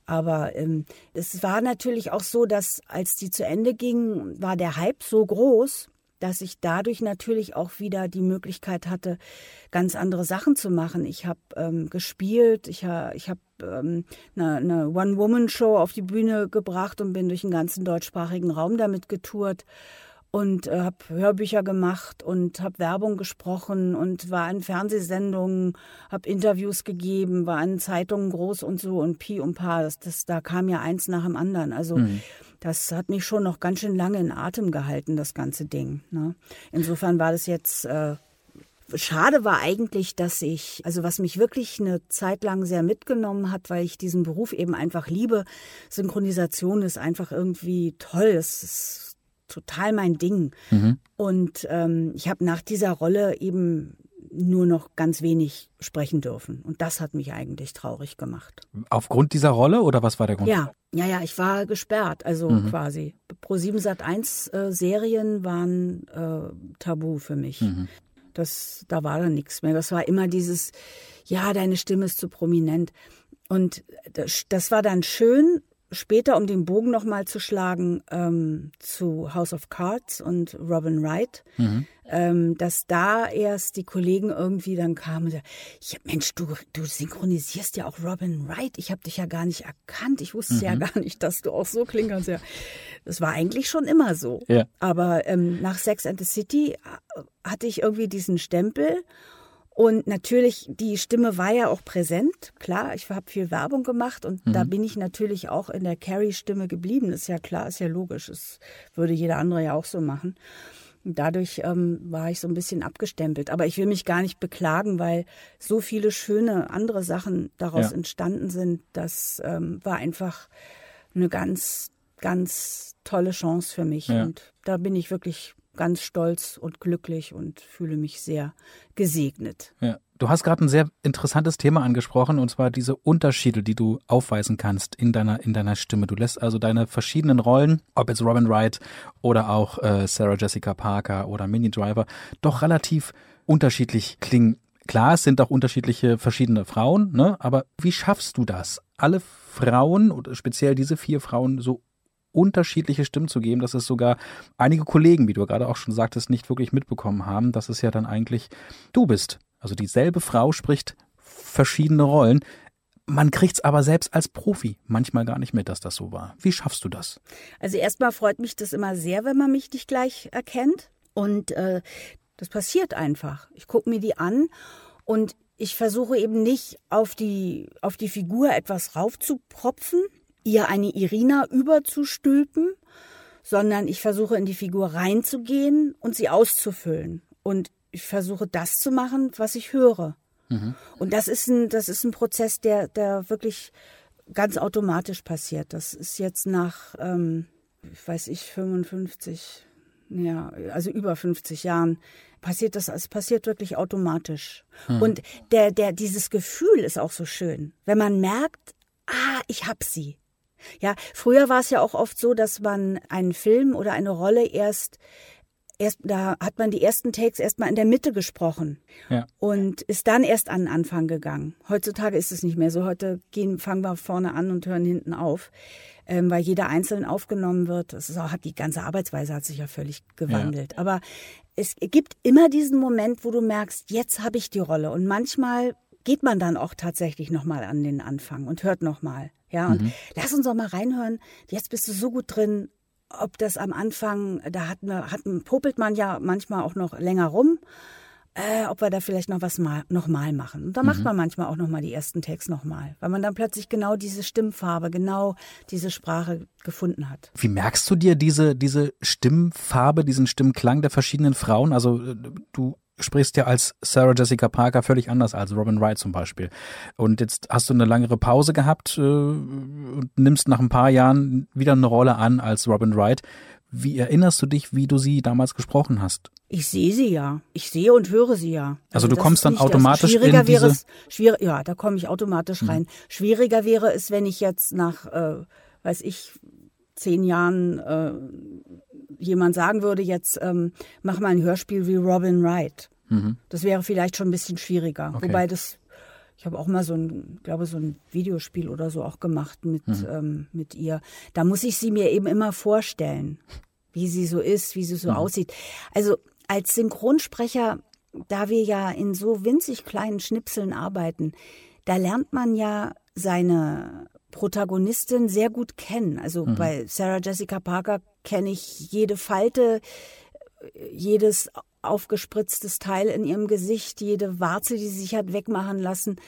Aber ähm, es war natürlich auch so, dass als die zu Ende ging, war der Hype so groß, dass ich dadurch natürlich auch wieder die Möglichkeit hatte, ganz andere Sachen zu machen. Ich habe ähm, gespielt, ich, ha, ich habe ähm, eine, eine One-Woman-Show auf die Bühne gebracht und bin durch den ganzen deutschsprachigen Raum damit getourt und äh, habe Hörbücher gemacht und habe Werbung gesprochen und war in Fernsehsendungen, habe Interviews gegeben, war in Zeitungen groß und so und Pi und Pa. Das, das, da kam ja eins nach dem anderen. Also mhm. das hat mich schon noch ganz schön lange in Atem gehalten, das ganze Ding. Ne? Insofern war das jetzt äh, Schade war eigentlich, dass ich, also was mich wirklich eine Zeit lang sehr mitgenommen hat, weil ich diesen Beruf eben einfach liebe. Synchronisation ist einfach irgendwie toll. Es ist total mein Ding. Mhm. Und ähm, ich habe nach dieser Rolle eben nur noch ganz wenig sprechen dürfen. Und das hat mich eigentlich traurig gemacht. Aufgrund dieser Rolle oder was war der Grund? Ja, ja, ja, ich war gesperrt, also mhm. quasi. Pro 7 Sat 1 äh, Serien waren äh, tabu für mich. Mhm. Das, da war dann nichts mehr. Das war immer dieses, ja, deine Stimme ist zu prominent. Und das, das war dann schön, später, um den Bogen nochmal zu schlagen, ähm, zu House of Cards und Robin Wright, mhm. ähm, dass da erst die Kollegen irgendwie dann kamen und sagten, ja, Mensch, du, du synchronisierst ja auch Robin Wright. Ich habe dich ja gar nicht erkannt. Ich wusste mhm. ja gar nicht, dass du auch so klingen kannst. Ja, das war eigentlich schon immer so. Ja. Aber ähm, nach Sex and the City äh, hatte ich irgendwie diesen Stempel und natürlich, die Stimme war ja auch präsent. Klar, ich habe viel Werbung gemacht und mhm. da bin ich natürlich auch in der Carrie-Stimme geblieben. ist ja klar, ist ja logisch. Das würde jeder andere ja auch so machen. Und dadurch ähm, war ich so ein bisschen abgestempelt. Aber ich will mich gar nicht beklagen, weil so viele schöne andere Sachen daraus ja. entstanden sind. Das ähm, war einfach eine ganz, ganz tolle Chance für mich. Ja. Und da bin ich wirklich ganz stolz und glücklich und fühle mich sehr gesegnet. Ja. Du hast gerade ein sehr interessantes Thema angesprochen, und zwar diese Unterschiede, die du aufweisen kannst in deiner, in deiner Stimme. Du lässt also deine verschiedenen Rollen, ob jetzt Robin Wright oder auch äh, Sarah Jessica Parker oder Mini Driver, doch relativ unterschiedlich klingen. Klar, es sind auch unterschiedliche verschiedene Frauen, ne? aber wie schaffst du das? Alle Frauen oder speziell diese vier Frauen so unterschiedliche Stimmen zu geben, dass es sogar einige Kollegen, wie du gerade auch schon sagtest, nicht wirklich mitbekommen haben, dass es ja dann eigentlich du bist. Also dieselbe Frau spricht verschiedene Rollen. Man kriegt's aber selbst als Profi manchmal gar nicht mit, dass das so war. Wie schaffst du das? Also erstmal freut mich das immer sehr, wenn man mich nicht gleich erkennt. Und äh, das passiert einfach. Ich gucke mir die an und ich versuche eben nicht auf die, auf die Figur etwas raufzupropfen, ihr eine Irina überzustülpen, sondern ich versuche in die Figur reinzugehen und sie auszufüllen. Und ich versuche das zu machen, was ich höre. Mhm. Und das ist ein, das ist ein Prozess, der, der wirklich ganz automatisch passiert. Das ist jetzt nach, ähm, weiß ich, 55, ja, also über 50 Jahren passiert das, es passiert wirklich automatisch. Mhm. Und der, der, dieses Gefühl ist auch so schön, wenn man merkt, ah, ich hab sie. Ja, früher war es ja auch oft so, dass man einen Film oder eine Rolle erst erst, da hat man die ersten Takes erstmal in der Mitte gesprochen ja. und ist dann erst an den Anfang gegangen. Heutzutage ist es nicht mehr so. Heute gehen, fangen wir vorne an und hören hinten auf, ähm, weil jeder einzeln aufgenommen wird. Das ist auch, hat die ganze Arbeitsweise hat sich ja völlig gewandelt. Ja. Aber es gibt immer diesen Moment, wo du merkst, jetzt habe ich die Rolle. Und manchmal geht man dann auch tatsächlich nochmal an den Anfang und hört nochmal. Ja, und mhm. lass uns doch mal reinhören. Jetzt bist du so gut drin ob das am Anfang, da hat, hat, popelt man ja manchmal auch noch länger rum, äh, ob wir da vielleicht noch was mal, nochmal machen. Und da mhm. macht man manchmal auch nochmal die ersten Tags nochmal, weil man dann plötzlich genau diese Stimmfarbe, genau diese Sprache gefunden hat. Wie merkst du dir diese, diese Stimmfarbe, diesen Stimmklang der verschiedenen Frauen? Also äh, du sprichst ja als Sarah Jessica Parker völlig anders als Robin Wright zum Beispiel. Und jetzt hast du eine langere Pause gehabt äh, und nimmst nach ein paar Jahren wieder eine Rolle an als Robin Wright. Wie erinnerst du dich, wie du sie damals gesprochen hast? Ich sehe sie ja. Ich sehe und höre sie ja. Also, also du kommst dann automatisch schwieriger in diese... Wäre es, schwierig, ja, da komme ich automatisch hm. rein. Schwieriger wäre es, wenn ich jetzt nach, äh, weiß ich, zehn Jahren äh, jemand sagen würde, jetzt ähm, mach mal ein Hörspiel wie Robin Wright. Mhm. Das wäre vielleicht schon ein bisschen schwieriger. Okay. Wobei das, ich habe auch mal so ein, glaube so ein Videospiel oder so auch gemacht mit, mhm. ähm, mit ihr. Da muss ich sie mir eben immer vorstellen, wie sie so ist, wie sie so mhm. aussieht. Also als Synchronsprecher, da wir ja in so winzig kleinen Schnipseln arbeiten, da lernt man ja seine Protagonistin sehr gut kennen. Also mhm. bei Sarah Jessica Parker kenne ich jede Falte, jedes aufgespritztes Teil in ihrem Gesicht, jede Warze, die sie sich hat wegmachen lassen.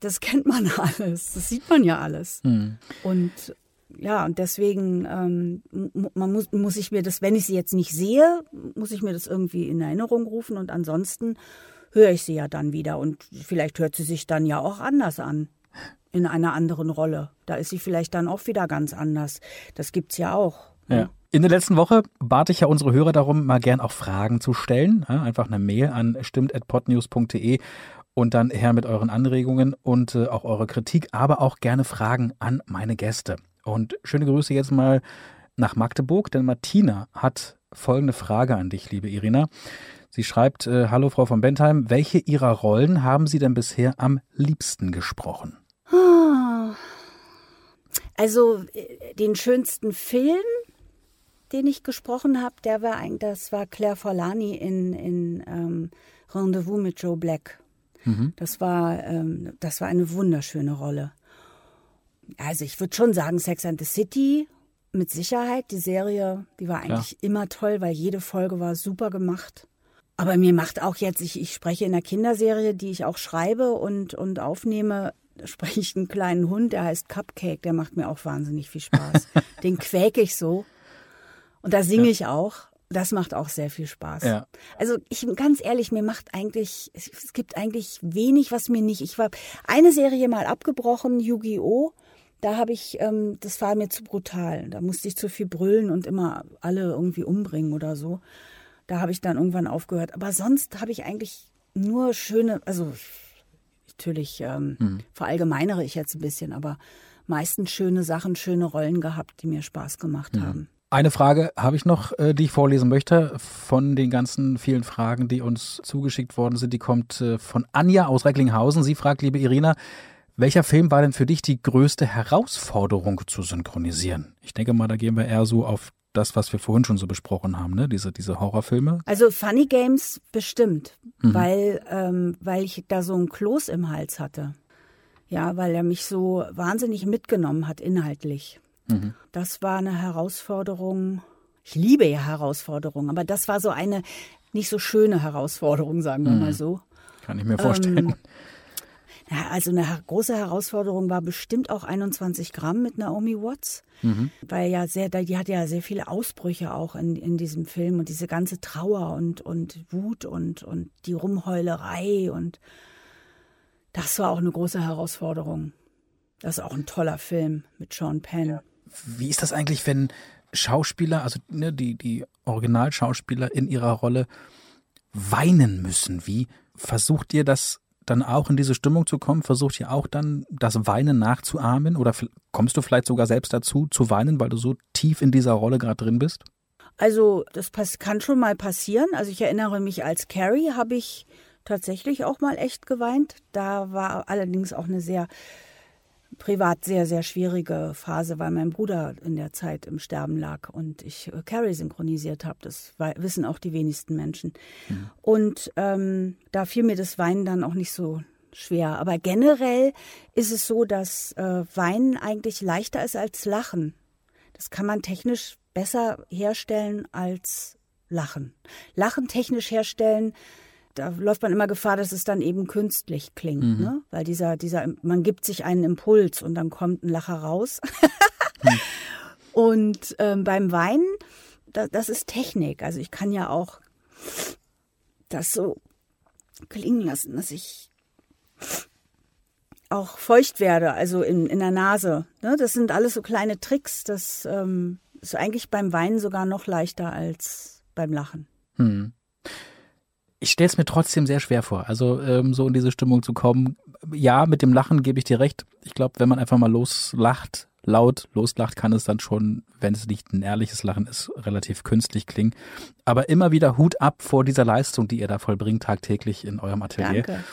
Das kennt man alles, das sieht man ja alles. Mhm. Und ja, und deswegen ähm, man muss, muss ich mir das, wenn ich sie jetzt nicht sehe, muss ich mir das irgendwie in Erinnerung rufen und ansonsten höre ich sie ja dann wieder und vielleicht hört sie sich dann ja auch anders an in einer anderen Rolle. Da ist sie vielleicht dann auch wieder ganz anders. Das gibt's ja auch. Ja. In der letzten Woche bat ich ja unsere Hörer darum, mal gern auch Fragen zu stellen. Einfach eine Mail an stimmt.podnews.de und dann her mit euren Anregungen und äh, auch eure Kritik, aber auch gerne Fragen an meine Gäste. Und schöne Grüße jetzt mal nach Magdeburg, denn Martina hat folgende Frage an dich, liebe Irina. Sie schreibt, äh, Hallo Frau von Bentheim, welche Ihrer Rollen haben Sie denn bisher am liebsten gesprochen? Also äh, den schönsten Film, den ich gesprochen habe, der war eigentlich, das war Claire Forlani in, in ähm, Rendezvous mit Joe Black. Mhm. Das war, ähm, das war eine wunderschöne Rolle. Also ich würde schon sagen, Sex and the City mit Sicherheit. Die Serie, die war eigentlich Klar. immer toll, weil jede Folge war super gemacht. Aber mir macht auch jetzt, ich, ich spreche in der Kinderserie, die ich auch schreibe und, und aufnehme, spreche ich einen kleinen Hund, der heißt Cupcake, der macht mir auch wahnsinnig viel Spaß. Den quäke ich so. Und da singe ja. ich auch. Das macht auch sehr viel Spaß. Ja. Also ich ganz ehrlich, mir macht eigentlich, es gibt eigentlich wenig, was mir nicht. Ich war eine Serie mal abgebrochen, Yu-Gi-Oh! Da habe ich, ähm, das war mir zu brutal. Da musste ich zu viel brüllen und immer alle irgendwie umbringen oder so. Da habe ich dann irgendwann aufgehört. Aber sonst habe ich eigentlich nur schöne, also natürlich ähm, mhm. verallgemeinere ich jetzt ein bisschen, aber meistens schöne Sachen, schöne Rollen gehabt, die mir Spaß gemacht mhm. haben. Eine Frage habe ich noch, äh, die ich vorlesen möchte. Von den ganzen vielen Fragen, die uns zugeschickt worden sind, die kommt äh, von Anja aus Recklinghausen. Sie fragt, liebe Irina, welcher Film war denn für dich die größte Herausforderung zu synchronisieren? Ich denke mal, da gehen wir eher so auf das, was wir vorhin schon so besprochen haben, ne? Diese, diese Horrorfilme? Also Funny Games bestimmt, mhm. weil, ähm, weil ich da so ein Kloß im Hals hatte. Ja, weil er mich so wahnsinnig mitgenommen hat inhaltlich. Mhm. Das war eine Herausforderung. Ich liebe ja Herausforderungen, aber das war so eine nicht so schöne Herausforderung, sagen wir mhm. mal so. Kann ich mir vorstellen. Ähm, ja, also eine große Herausforderung war bestimmt auch 21 Gramm mit Naomi Watts, mhm. weil ja sehr, die hat ja sehr viele Ausbrüche auch in, in diesem Film und diese ganze Trauer und, und Wut und, und die Rumheulerei und das war auch eine große Herausforderung. Das ist auch ein toller Film mit Sean Penn. Wie ist das eigentlich, wenn Schauspieler, also ne, die, die Originalschauspieler in ihrer Rolle weinen müssen? Wie versucht ihr das dann auch in diese Stimmung zu kommen? Versucht ihr auch dann das Weinen nachzuahmen? Oder kommst du vielleicht sogar selbst dazu, zu weinen, weil du so tief in dieser Rolle gerade drin bist? Also das kann schon mal passieren. Also ich erinnere mich, als Carrie habe ich tatsächlich auch mal echt geweint. Da war allerdings auch eine sehr privat sehr, sehr schwierige Phase, weil mein Bruder in der Zeit im Sterben lag und ich äh, Carrie synchronisiert habe. Das wissen auch die wenigsten Menschen. Mhm. Und ähm, da fiel mir das Weinen dann auch nicht so schwer. Aber generell ist es so, dass äh, Weinen eigentlich leichter ist als Lachen. Das kann man technisch besser herstellen als Lachen. Lachen technisch herstellen da läuft man immer Gefahr, dass es dann eben künstlich klingt, mhm. ne? Weil dieser, dieser, man gibt sich einen Impuls und dann kommt ein Lacher raus. mhm. Und ähm, beim Weinen, da, das ist Technik. Also ich kann ja auch das so klingen lassen, dass ich auch feucht werde, also in, in der Nase. Ne? Das sind alles so kleine Tricks. Das ähm, ist eigentlich beim Weinen sogar noch leichter als beim Lachen. Hm ich stelle es mir trotzdem sehr schwer vor, also ähm, so in diese Stimmung zu kommen. Ja, mit dem Lachen gebe ich dir recht. Ich glaube, wenn man einfach mal loslacht, laut loslacht, kann es dann schon, wenn es nicht ein ehrliches Lachen ist, relativ künstlich klingen. Aber immer wieder Hut ab vor dieser Leistung, die ihr da vollbringt tagtäglich in eurem Atelier. Danke.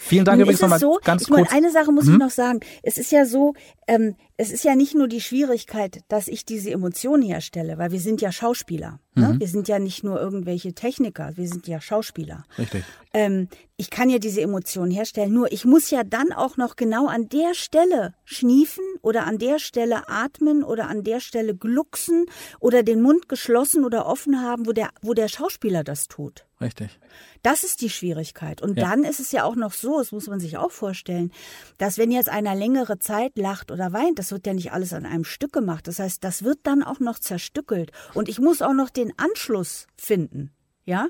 Vielen Dank Nun übrigens nochmal so, ganz ich kurz. Meine, eine Sache muss hm? ich noch sagen. Es ist ja so, ähm, es ist ja nicht nur die Schwierigkeit, dass ich diese Emotionen herstelle, weil wir sind ja Schauspieler. Ne? Mhm. Wir sind ja nicht nur irgendwelche Techniker, wir sind ja Schauspieler. Richtig. Ähm, ich kann ja diese Emotionen herstellen, nur ich muss ja dann auch noch genau an der Stelle schniefen oder an der Stelle atmen oder an der Stelle glucksen oder den Mund geschlossen oder offen haben, wo der, wo der Schauspieler das tut. Richtig. Das ist die Schwierigkeit. Und ja. dann ist es ja auch noch so, das muss man sich auch vorstellen, dass wenn jetzt einer längere Zeit lacht oder weint, das wird ja nicht alles an einem Stück gemacht. Das heißt, das wird dann auch noch zerstückelt. Und ich muss auch noch den Anschluss finden. Ja?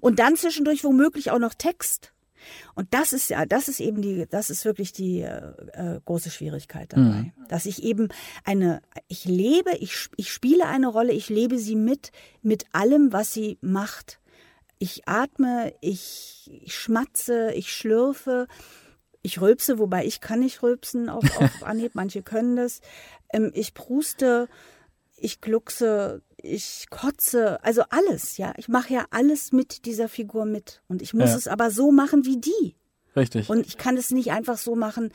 Und dann zwischendurch womöglich auch noch Text. Und das ist ja, das ist eben die, das ist wirklich die äh, äh große Schwierigkeit dabei, mhm. dass ich eben eine, ich lebe, ich, ich spiele eine Rolle, ich lebe sie mit, mit allem, was sie macht ich atme, ich, ich schmatze, ich schlürfe, ich rülpse, wobei ich kann nicht rülpsen auf, auf Anhieb, manche können das. Ähm, ich pruste, ich gluckse, ich kotze, also alles, ja. Ich mache ja alles mit dieser Figur mit. Und ich muss ja. es aber so machen wie die. Richtig. Und ich kann es nicht einfach so machen,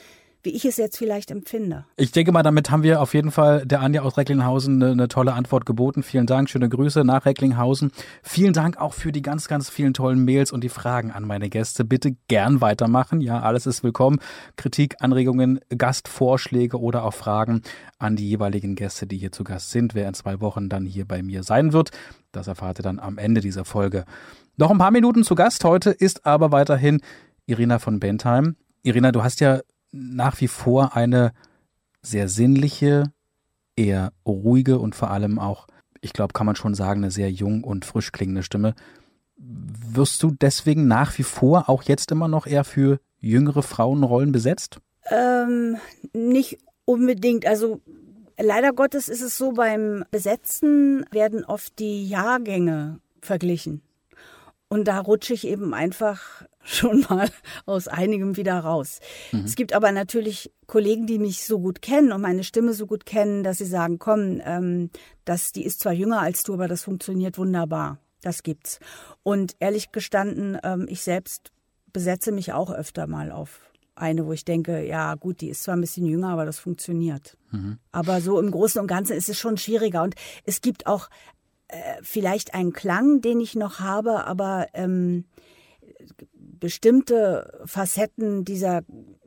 wie ich es jetzt vielleicht empfinde. Ich denke mal, damit haben wir auf jeden Fall der Anja aus Recklinghausen eine, eine, tolle Antwort geboten. Vielen Dank, schöne Grüße nach Recklinghausen. Vielen Dank auch für die ganz, ganz vielen tollen Mails und die Fragen an meine Gäste. Bitte gern weitermachen. Ja, alles ist willkommen. Kritik, Anregungen, Gastvorschläge oder auch Fragen an die jeweiligen Gäste, die hier zu Gast sind. Wer in zwei Wochen dann hier bei mir sein wird, das erfahrt ihr dann am Ende dieser Folge. Noch ein paar Minuten zu Gast heute ist aber weiterhin Irina von Bentheim. Irina, du hast ja nach wie vor eine sehr sinnliche, eher ruhige und vor allem auch, ich glaube, kann man schon sagen, eine sehr jung und frisch klingende Stimme. Wirst du deswegen nach wie vor auch jetzt immer noch eher für jüngere Frauenrollen besetzt? Ähm, nicht unbedingt. Also leider Gottes ist es so, beim Besetzen werden oft die Jahrgänge verglichen. Und da rutsche ich eben einfach schon mal aus einigem wieder raus. Mhm. Es gibt aber natürlich Kollegen, die mich so gut kennen und meine Stimme so gut kennen, dass sie sagen, komm, ähm, das, die ist zwar jünger als du, aber das funktioniert wunderbar. Das gibt's. Und ehrlich gestanden, ähm, ich selbst besetze mich auch öfter mal auf eine, wo ich denke, ja gut, die ist zwar ein bisschen jünger, aber das funktioniert. Mhm. Aber so im Großen und Ganzen ist es schon schwieriger. Und es gibt auch äh, vielleicht einen Klang, den ich noch habe, aber ähm, bestimmte Facetten dieser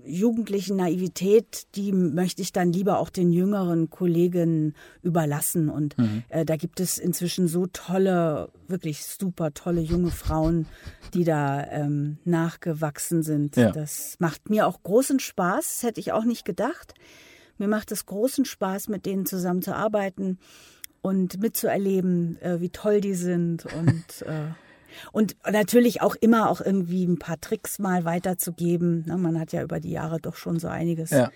jugendlichen Naivität, die möchte ich dann lieber auch den jüngeren Kollegen überlassen. Und mhm. äh, da gibt es inzwischen so tolle, wirklich super tolle junge Frauen, die da ähm, nachgewachsen sind. Ja. Das macht mir auch großen Spaß. Das hätte ich auch nicht gedacht. Mir macht es großen Spaß, mit denen zusammenzuarbeiten und mitzuerleben, äh, wie toll die sind und äh, und natürlich auch immer auch irgendwie ein paar Tricks mal weiterzugeben. Ne, man hat ja über die Jahre doch schon so einiges ja.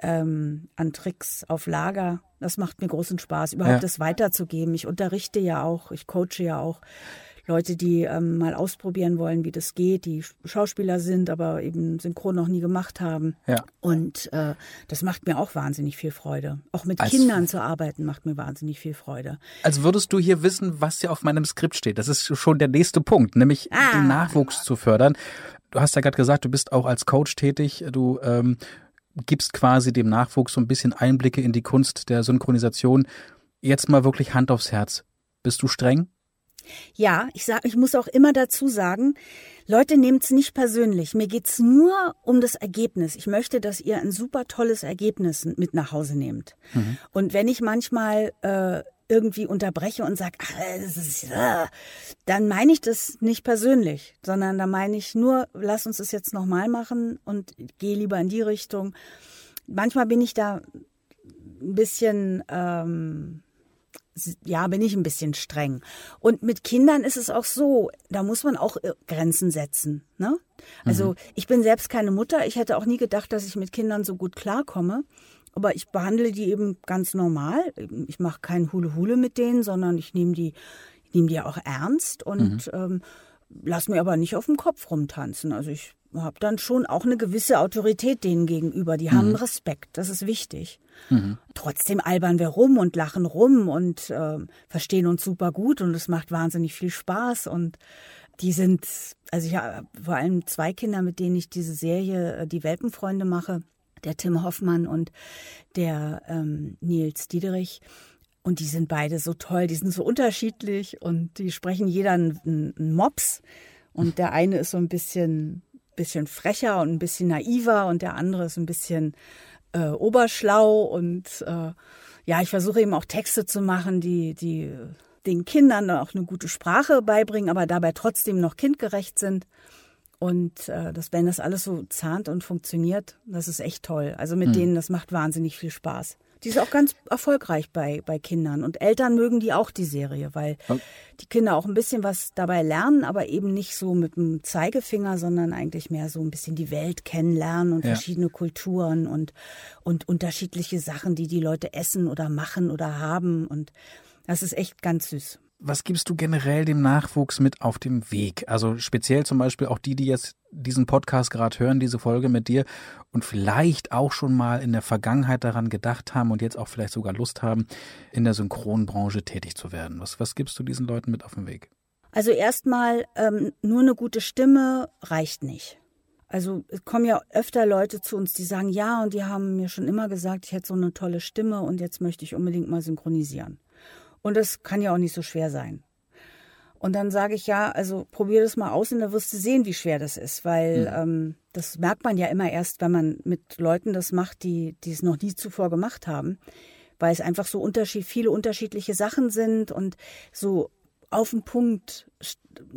ähm, an Tricks auf Lager. Das macht mir großen Spaß, überhaupt ja. das weiterzugeben. Ich unterrichte ja auch, ich coache ja auch. Leute, die ähm, mal ausprobieren wollen, wie das geht, die Schauspieler sind, aber eben Synchron noch nie gemacht haben. Ja. Und äh, das macht mir auch wahnsinnig viel Freude. Auch mit als, Kindern zu arbeiten macht mir wahnsinnig viel Freude. Also würdest du hier wissen, was ja auf meinem Skript steht. Das ist schon der nächste Punkt, nämlich ah. den Nachwuchs zu fördern. Du hast ja gerade gesagt, du bist auch als Coach tätig. Du ähm, gibst quasi dem Nachwuchs so ein bisschen Einblicke in die Kunst der Synchronisation. Jetzt mal wirklich Hand aufs Herz. Bist du streng? Ja, ich sag, ich muss auch immer dazu sagen, Leute nehmt es nicht persönlich. Mir geht's nur um das Ergebnis. Ich möchte, dass ihr ein super tolles Ergebnis mit nach Hause nehmt. Mhm. Und wenn ich manchmal äh, irgendwie unterbreche und sage, ach, äh, dann meine ich das nicht persönlich, sondern da meine ich nur, lass uns das jetzt nochmal machen und gehe lieber in die Richtung. Manchmal bin ich da ein bisschen ähm, ja, bin ich ein bisschen streng. Und mit Kindern ist es auch so, da muss man auch äh, Grenzen setzen. Ne? Also mhm. ich bin selbst keine Mutter. Ich hätte auch nie gedacht, dass ich mit Kindern so gut klarkomme. Aber ich behandle die eben ganz normal. Ich mache kein Hule-Hule mit denen, sondern ich nehme die, ich nehme die auch ernst und mhm. ähm, lass mir aber nicht auf dem Kopf rumtanzen. Also ich habe dann schon auch eine gewisse Autorität denen gegenüber. Die haben mhm. Respekt, das ist wichtig. Mhm. Trotzdem albern wir rum und lachen rum und äh, verstehen uns super gut und es macht wahnsinnig viel Spaß und die sind, also ich habe vor allem zwei Kinder, mit denen ich diese Serie äh, Die Welpenfreunde mache, der Tim Hoffmann und der ähm, Nils Diederich. Und die sind beide so toll, die sind so unterschiedlich und die sprechen jeder einen, einen Mops. Und der eine ist so ein bisschen bisschen frecher und ein bisschen naiver und der andere ist ein bisschen äh, oberschlau und äh, ja, ich versuche eben auch Texte zu machen, die, die den Kindern auch eine gute Sprache beibringen, aber dabei trotzdem noch kindgerecht sind. Und äh, das, wenn das alles so zahnt und funktioniert, das ist echt toll. Also mit mhm. denen, das macht wahnsinnig viel Spaß. Die ist auch ganz erfolgreich bei, bei Kindern. Und Eltern mögen die auch, die Serie, weil die Kinder auch ein bisschen was dabei lernen, aber eben nicht so mit dem Zeigefinger, sondern eigentlich mehr so ein bisschen die Welt kennenlernen und ja. verschiedene Kulturen und, und unterschiedliche Sachen, die die Leute essen oder machen oder haben. Und das ist echt ganz süß. Was gibst du generell dem Nachwuchs mit auf dem Weg? Also speziell zum Beispiel auch die, die jetzt diesen Podcast gerade hören, diese Folge mit dir und vielleicht auch schon mal in der Vergangenheit daran gedacht haben und jetzt auch vielleicht sogar Lust haben, in der Synchronbranche tätig zu werden. Was, was gibst du diesen Leuten mit auf den Weg? Also erstmal, ähm, nur eine gute Stimme reicht nicht. Also es kommen ja öfter Leute zu uns, die sagen, ja, und die haben mir schon immer gesagt, ich hätte so eine tolle Stimme und jetzt möchte ich unbedingt mal synchronisieren. Und das kann ja auch nicht so schwer sein. Und dann sage ich ja, also probier das mal aus und dann wirst du sehen, wie schwer das ist, weil mhm. ähm, das merkt man ja immer erst, wenn man mit Leuten das macht, die, die es noch nie zuvor gemacht haben, weil es einfach so unterschied, viele unterschiedliche Sachen sind und so auf den Punkt,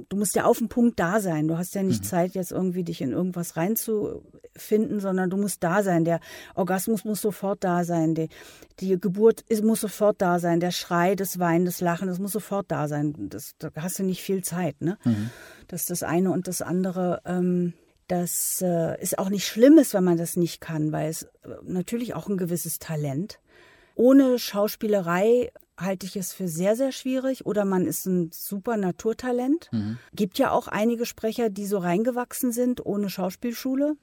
du musst ja auf den Punkt da sein. Du hast ja nicht mhm. Zeit, jetzt irgendwie dich in irgendwas reinzufinden, sondern du musst da sein. Der Orgasmus muss sofort da sein. Die, die Geburt ist, muss sofort da sein. Der Schrei, das Weinen, das Lachen, das muss sofort da sein. Das, da hast du nicht viel Zeit. Ne? Mhm. Das ist das eine und das andere. Ähm, das äh, ist auch nicht Schlimmes, wenn man das nicht kann, weil es äh, natürlich auch ein gewisses Talent. Ohne Schauspielerei halte ich es für sehr, sehr schwierig. Oder man ist ein super Naturtalent. Mhm. Gibt ja auch einige Sprecher, die so reingewachsen sind ohne Schauspielschule.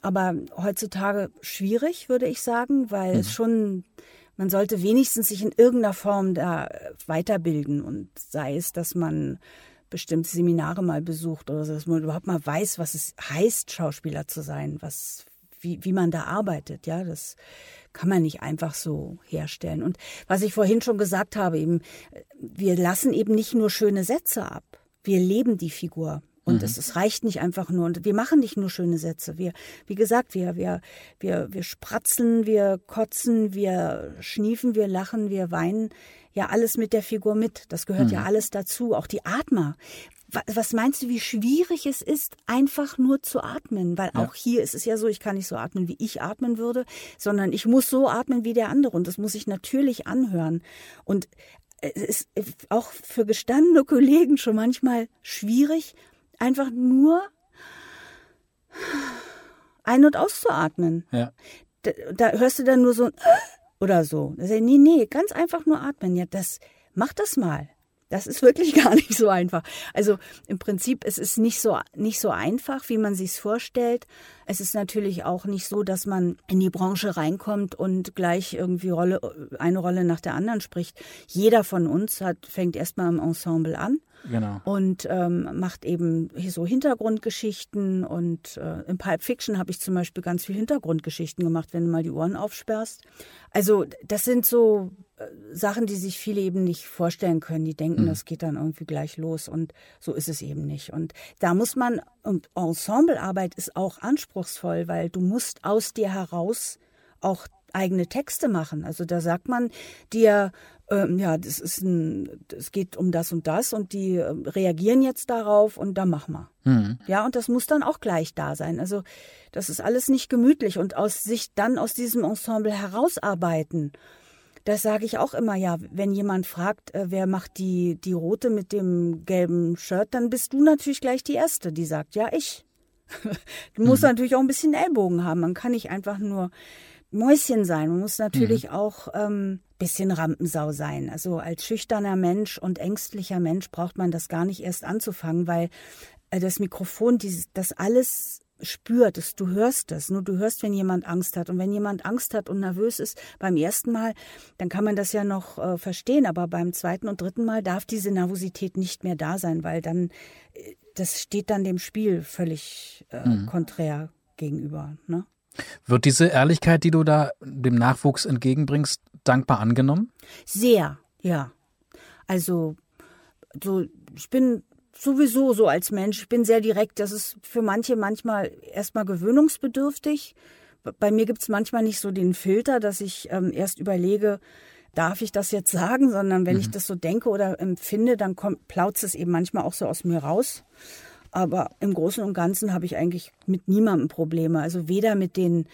Aber heutzutage schwierig, würde ich sagen, weil mhm. es schon, man sollte wenigstens sich in irgendeiner Form da weiterbilden. Und sei es, dass man bestimmte Seminare mal besucht oder so, dass man überhaupt mal weiß, was es heißt, Schauspieler zu sein, was, wie, wie man da arbeitet. Ja, das kann man nicht einfach so herstellen. Und was ich vorhin schon gesagt habe, eben, wir lassen eben nicht nur schöne Sätze ab. Wir leben die Figur. Und mhm. es, es, reicht nicht einfach nur. Und wir machen nicht nur schöne Sätze. Wir, wie gesagt, wir, wir, wir, wir spratzeln, wir kotzen, wir schniefen, wir lachen, wir weinen. Ja, alles mit der Figur mit. Das gehört mhm. ja alles dazu. Auch die Atmer. Was meinst du, wie schwierig es ist, einfach nur zu atmen? Weil ja. auch hier ist es ja so, ich kann nicht so atmen, wie ich atmen würde, sondern ich muss so atmen wie der andere. Und das muss ich natürlich anhören. Und es ist auch für gestandene Kollegen schon manchmal schwierig, einfach nur ein- und auszuatmen. Ja. Da, da, hörst du dann nur so ein oder so. Da ich, nee, nee, ganz einfach nur atmen. Ja, das, mach das mal. Das ist wirklich gar nicht so einfach. Also im Prinzip, es ist nicht so, nicht so einfach, wie man sich's vorstellt. Es ist natürlich auch nicht so, dass man in die Branche reinkommt und gleich irgendwie Rolle, eine Rolle nach der anderen spricht. Jeder von uns hat, fängt erstmal im Ensemble an. Genau. Und ähm, macht eben so Hintergrundgeschichten. Und äh, im Pulp Fiction habe ich zum Beispiel ganz viel Hintergrundgeschichten gemacht, wenn du mal die Ohren aufsperrst. Also das sind so Sachen, die sich viele eben nicht vorstellen können. Die denken, mhm. das geht dann irgendwie gleich los. Und so ist es eben nicht. Und da muss man, und Ensemblearbeit ist auch anspruchsvoll, weil du musst aus dir heraus auch eigene Texte machen. Also da sagt man dir, ähm, ja, das ist ein, es geht um das und das und die äh, reagieren jetzt darauf und da machen wir. Mhm. Ja, und das muss dann auch gleich da sein. Also das ist alles nicht gemütlich und aus sich dann aus diesem Ensemble herausarbeiten. Das sage ich auch immer, ja, wenn jemand fragt, äh, wer macht die, die rote mit dem gelben Shirt, dann bist du natürlich gleich die Erste, die sagt, ja, ich. du musst mhm. natürlich auch ein bisschen Ellbogen haben. Man kann nicht einfach nur Mäuschen sein. Man muss natürlich mhm. auch ähm, bisschen Rampensau sein. Also als schüchterner Mensch und ängstlicher Mensch braucht man das gar nicht erst anzufangen, weil äh, das Mikrofon, dieses, das alles spürt es, du hörst es, nur du hörst, wenn jemand Angst hat. Und wenn jemand Angst hat und nervös ist beim ersten Mal, dann kann man das ja noch äh, verstehen. Aber beim zweiten und dritten Mal darf diese Nervosität nicht mehr da sein, weil dann, äh, das steht dann dem Spiel völlig äh, mhm. konträr gegenüber. Ne? Wird diese Ehrlichkeit, die du da dem Nachwuchs entgegenbringst, dankbar angenommen? Sehr, ja. Also, so, ich bin sowieso so als Mensch, ich bin sehr direkt. Das ist für manche manchmal erstmal gewöhnungsbedürftig. Bei mir gibt es manchmal nicht so den Filter, dass ich ähm, erst überlege, darf ich das jetzt sagen, sondern wenn mhm. ich das so denke oder empfinde, dann kommt, plautzt es eben manchmal auch so aus mir raus. Aber im Großen und Ganzen habe ich eigentlich mit niemandem Probleme. Also weder mit den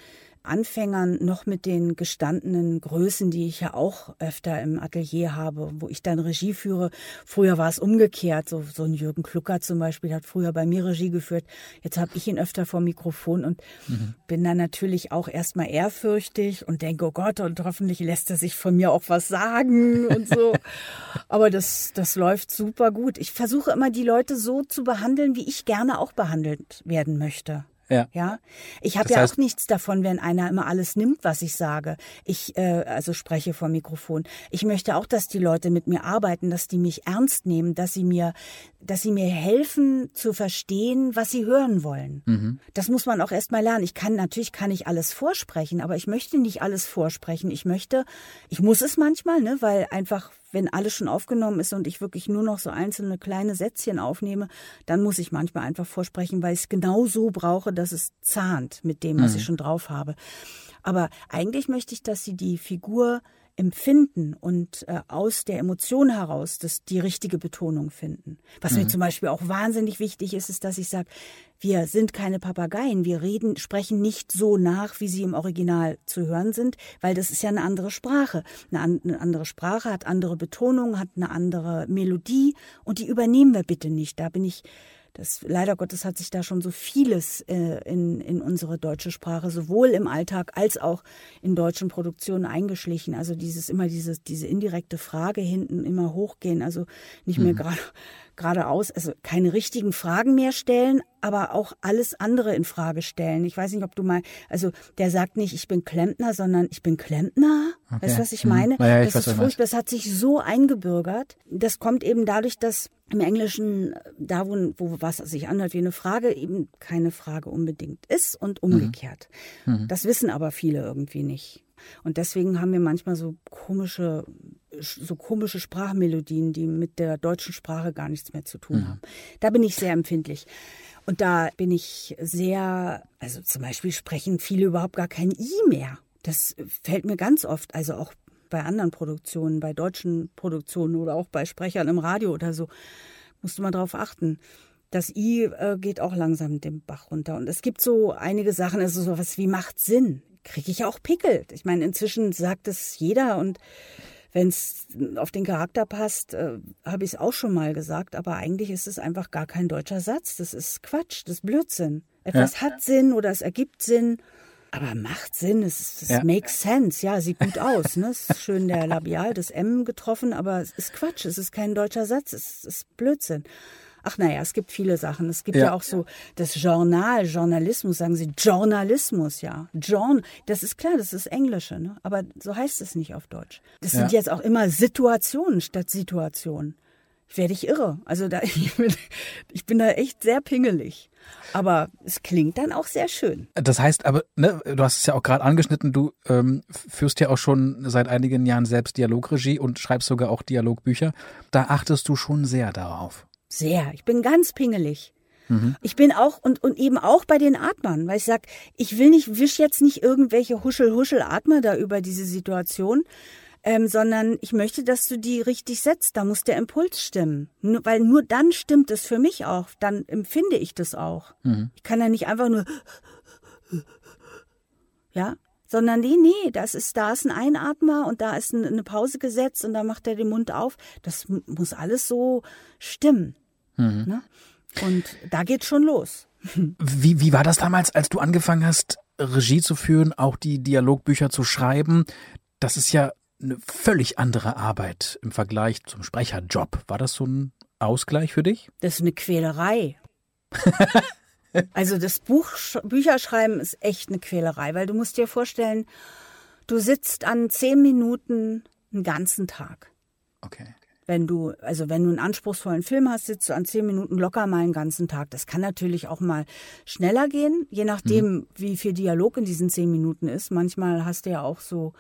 Anfängern noch mit den gestandenen Größen, die ich ja auch öfter im Atelier habe, wo ich dann Regie führe. Früher war es umgekehrt. So, so ein Jürgen Klucker zum Beispiel hat früher bei mir Regie geführt. Jetzt habe ich ihn öfter vor Mikrofon und mhm. bin dann natürlich auch erstmal ehrfürchtig und denke, oh Gott, und hoffentlich lässt er sich von mir auch was sagen und so. Aber das, das läuft super gut. Ich versuche immer, die Leute so zu behandeln, wie ich gerne auch behandelt werden möchte. Ja. ja? Ich habe ja heißt, auch nichts davon, wenn einer immer alles nimmt, was ich sage. Ich äh, also spreche vor Mikrofon. Ich möchte auch, dass die Leute mit mir arbeiten, dass die mich ernst nehmen, dass sie mir, dass sie mir helfen zu verstehen, was sie hören wollen. Mhm. Das muss man auch erst mal lernen. Ich kann natürlich kann ich alles vorsprechen, aber ich möchte nicht alles vorsprechen. Ich möchte, ich muss es manchmal, ne, weil einfach wenn alles schon aufgenommen ist und ich wirklich nur noch so einzelne kleine Sätzchen aufnehme, dann muss ich manchmal einfach vorsprechen, weil ich es genau so brauche, dass es zahnt mit dem, was mhm. ich schon drauf habe. Aber eigentlich möchte ich, dass sie die Figur empfinden und äh, aus der Emotion heraus das, die richtige Betonung finden. Was mhm. mir zum Beispiel auch wahnsinnig wichtig ist, ist, dass ich sage, wir sind keine Papageien, wir reden, sprechen nicht so nach, wie sie im Original zu hören sind, weil das ist ja eine andere Sprache. Eine, an, eine andere Sprache hat andere Betonungen, hat eine andere Melodie und die übernehmen wir bitte nicht. Da bin ich das leider Gottes hat sich da schon so vieles äh, in, in unsere deutsche Sprache, sowohl im Alltag als auch in deutschen Produktionen eingeschlichen. Also dieses immer diese, diese indirekte Frage hinten immer hochgehen, also nicht mehr mhm. gerade geradeaus, also keine richtigen Fragen mehr stellen, aber auch alles andere in Frage stellen. Ich weiß nicht, ob du mal, also der sagt nicht, ich bin Klempner, sondern ich bin Klempner. Okay. Weißt du, was ich mhm. meine? Ja, ich das ist furchtbar. Das hat sich so eingebürgert. Das kommt eben dadurch, dass im Englischen, da wo, wo was sich anhört wie eine Frage, eben keine Frage unbedingt ist und umgekehrt. Mhm. Mhm. Das wissen aber viele irgendwie nicht. Und deswegen haben wir manchmal so komische so komische Sprachmelodien, die mit der deutschen Sprache gar nichts mehr zu tun mhm. haben. Da bin ich sehr empfindlich. Und da bin ich sehr, also zum Beispiel sprechen viele überhaupt gar kein I mehr. Das fällt mir ganz oft, also auch bei anderen Produktionen, bei deutschen Produktionen oder auch bei Sprechern im Radio oder so, musst du mal drauf achten. Das I äh, geht auch langsam den Bach runter. Und es gibt so einige Sachen, also sowas wie macht Sinn. Kriege ich auch Pickel. Ich meine, inzwischen sagt es jeder und wenn es auf den Charakter passt, äh, habe ich es auch schon mal gesagt, aber eigentlich ist es einfach gar kein deutscher Satz. Das ist Quatsch, das ist Blödsinn. Etwas ja. hat Sinn oder es ergibt Sinn. Aber macht Sinn, es, es ja. makes sense, ja, sieht gut aus. Ne? Es ist schön der Labial, das M getroffen, aber es ist Quatsch, es ist kein deutscher Satz, es ist Blödsinn. Ach naja, es gibt viele Sachen. Es gibt ja, ja auch so das Journal, Journalismus, sagen Sie, Journalismus, ja. John, das ist klar, das ist Englische, ne? aber so heißt es nicht auf Deutsch. Das ja. sind jetzt auch immer Situationen statt Situationen. Werde ich irre. Also da, ich bin, ich bin da echt sehr pingelig. Aber es klingt dann auch sehr schön. Das heißt aber, ne, du hast es ja auch gerade angeschnitten, du ähm, führst ja auch schon seit einigen Jahren selbst Dialogregie und schreibst sogar auch Dialogbücher. Da achtest du schon sehr darauf. Sehr. Ich bin ganz pingelig. Mhm. Ich bin auch und, und eben auch bei den Atmern, weil ich sag, ich will nicht, wisch jetzt nicht irgendwelche Huschel-Huschel-Atmer da über diese Situation, ähm, sondern ich möchte, dass du die richtig setzt. Da muss der Impuls stimmen. Nur, weil nur dann stimmt es für mich auch. Dann empfinde ich das auch. Mhm. Ich kann ja nicht einfach nur, ja, sondern nee, nee, das ist, da ist ein Einatmer und da ist eine Pause gesetzt und da macht er den Mund auf. Das muss alles so stimmen. Mhm. Ne? Und da geht's schon los. Wie, wie war das damals, als du angefangen hast, Regie zu führen, auch die Dialogbücher zu schreiben? Das ist ja eine völlig andere Arbeit im Vergleich zum Sprecherjob. War das so ein Ausgleich für dich? Das ist eine Quälerei. also das Buch, Bücherschreiben ist echt eine Quälerei, weil du musst dir vorstellen, du sitzt an zehn Minuten einen ganzen Tag. Okay. Wenn du, also wenn du einen anspruchsvollen Film hast, sitzt du an zehn Minuten locker mal einen ganzen Tag. Das kann natürlich auch mal schneller gehen, je nachdem, mhm. wie viel Dialog in diesen zehn Minuten ist. Manchmal hast du ja auch so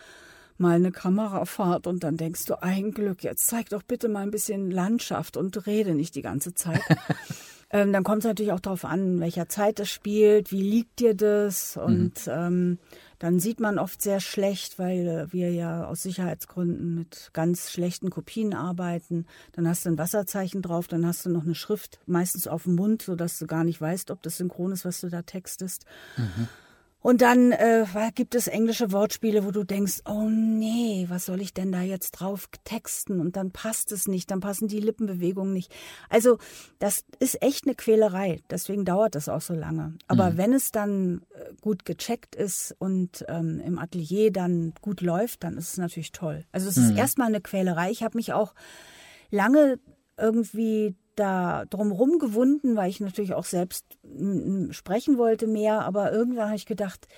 mal eine Kamerafahrt und dann denkst du, ein Glück, jetzt zeig doch bitte mal ein bisschen Landschaft und rede nicht die ganze Zeit. ähm, dann kommt es natürlich auch darauf an, in welcher Zeit es spielt, wie liegt dir das und mhm. ähm, dann sieht man oft sehr schlecht, weil äh, wir ja aus Sicherheitsgründen mit ganz schlechten Kopien arbeiten. Dann hast du ein Wasserzeichen drauf, dann hast du noch eine Schrift, meistens auf dem Mund, sodass du gar nicht weißt, ob das synchron ist, was du da textest. Mhm. Und dann äh, gibt es englische Wortspiele, wo du denkst, oh nee, was soll ich denn da jetzt drauf texten? Und dann passt es nicht, dann passen die Lippenbewegungen nicht. Also das ist echt eine Quälerei, deswegen dauert das auch so lange. Aber mhm. wenn es dann äh, gut gecheckt ist und ähm, im Atelier dann gut läuft, dann ist es natürlich toll. Also es ist mhm. erstmal eine Quälerei. Ich habe mich auch lange irgendwie da drumherum gewunden, weil ich natürlich auch selbst sprechen wollte mehr. Aber irgendwann habe ich gedacht,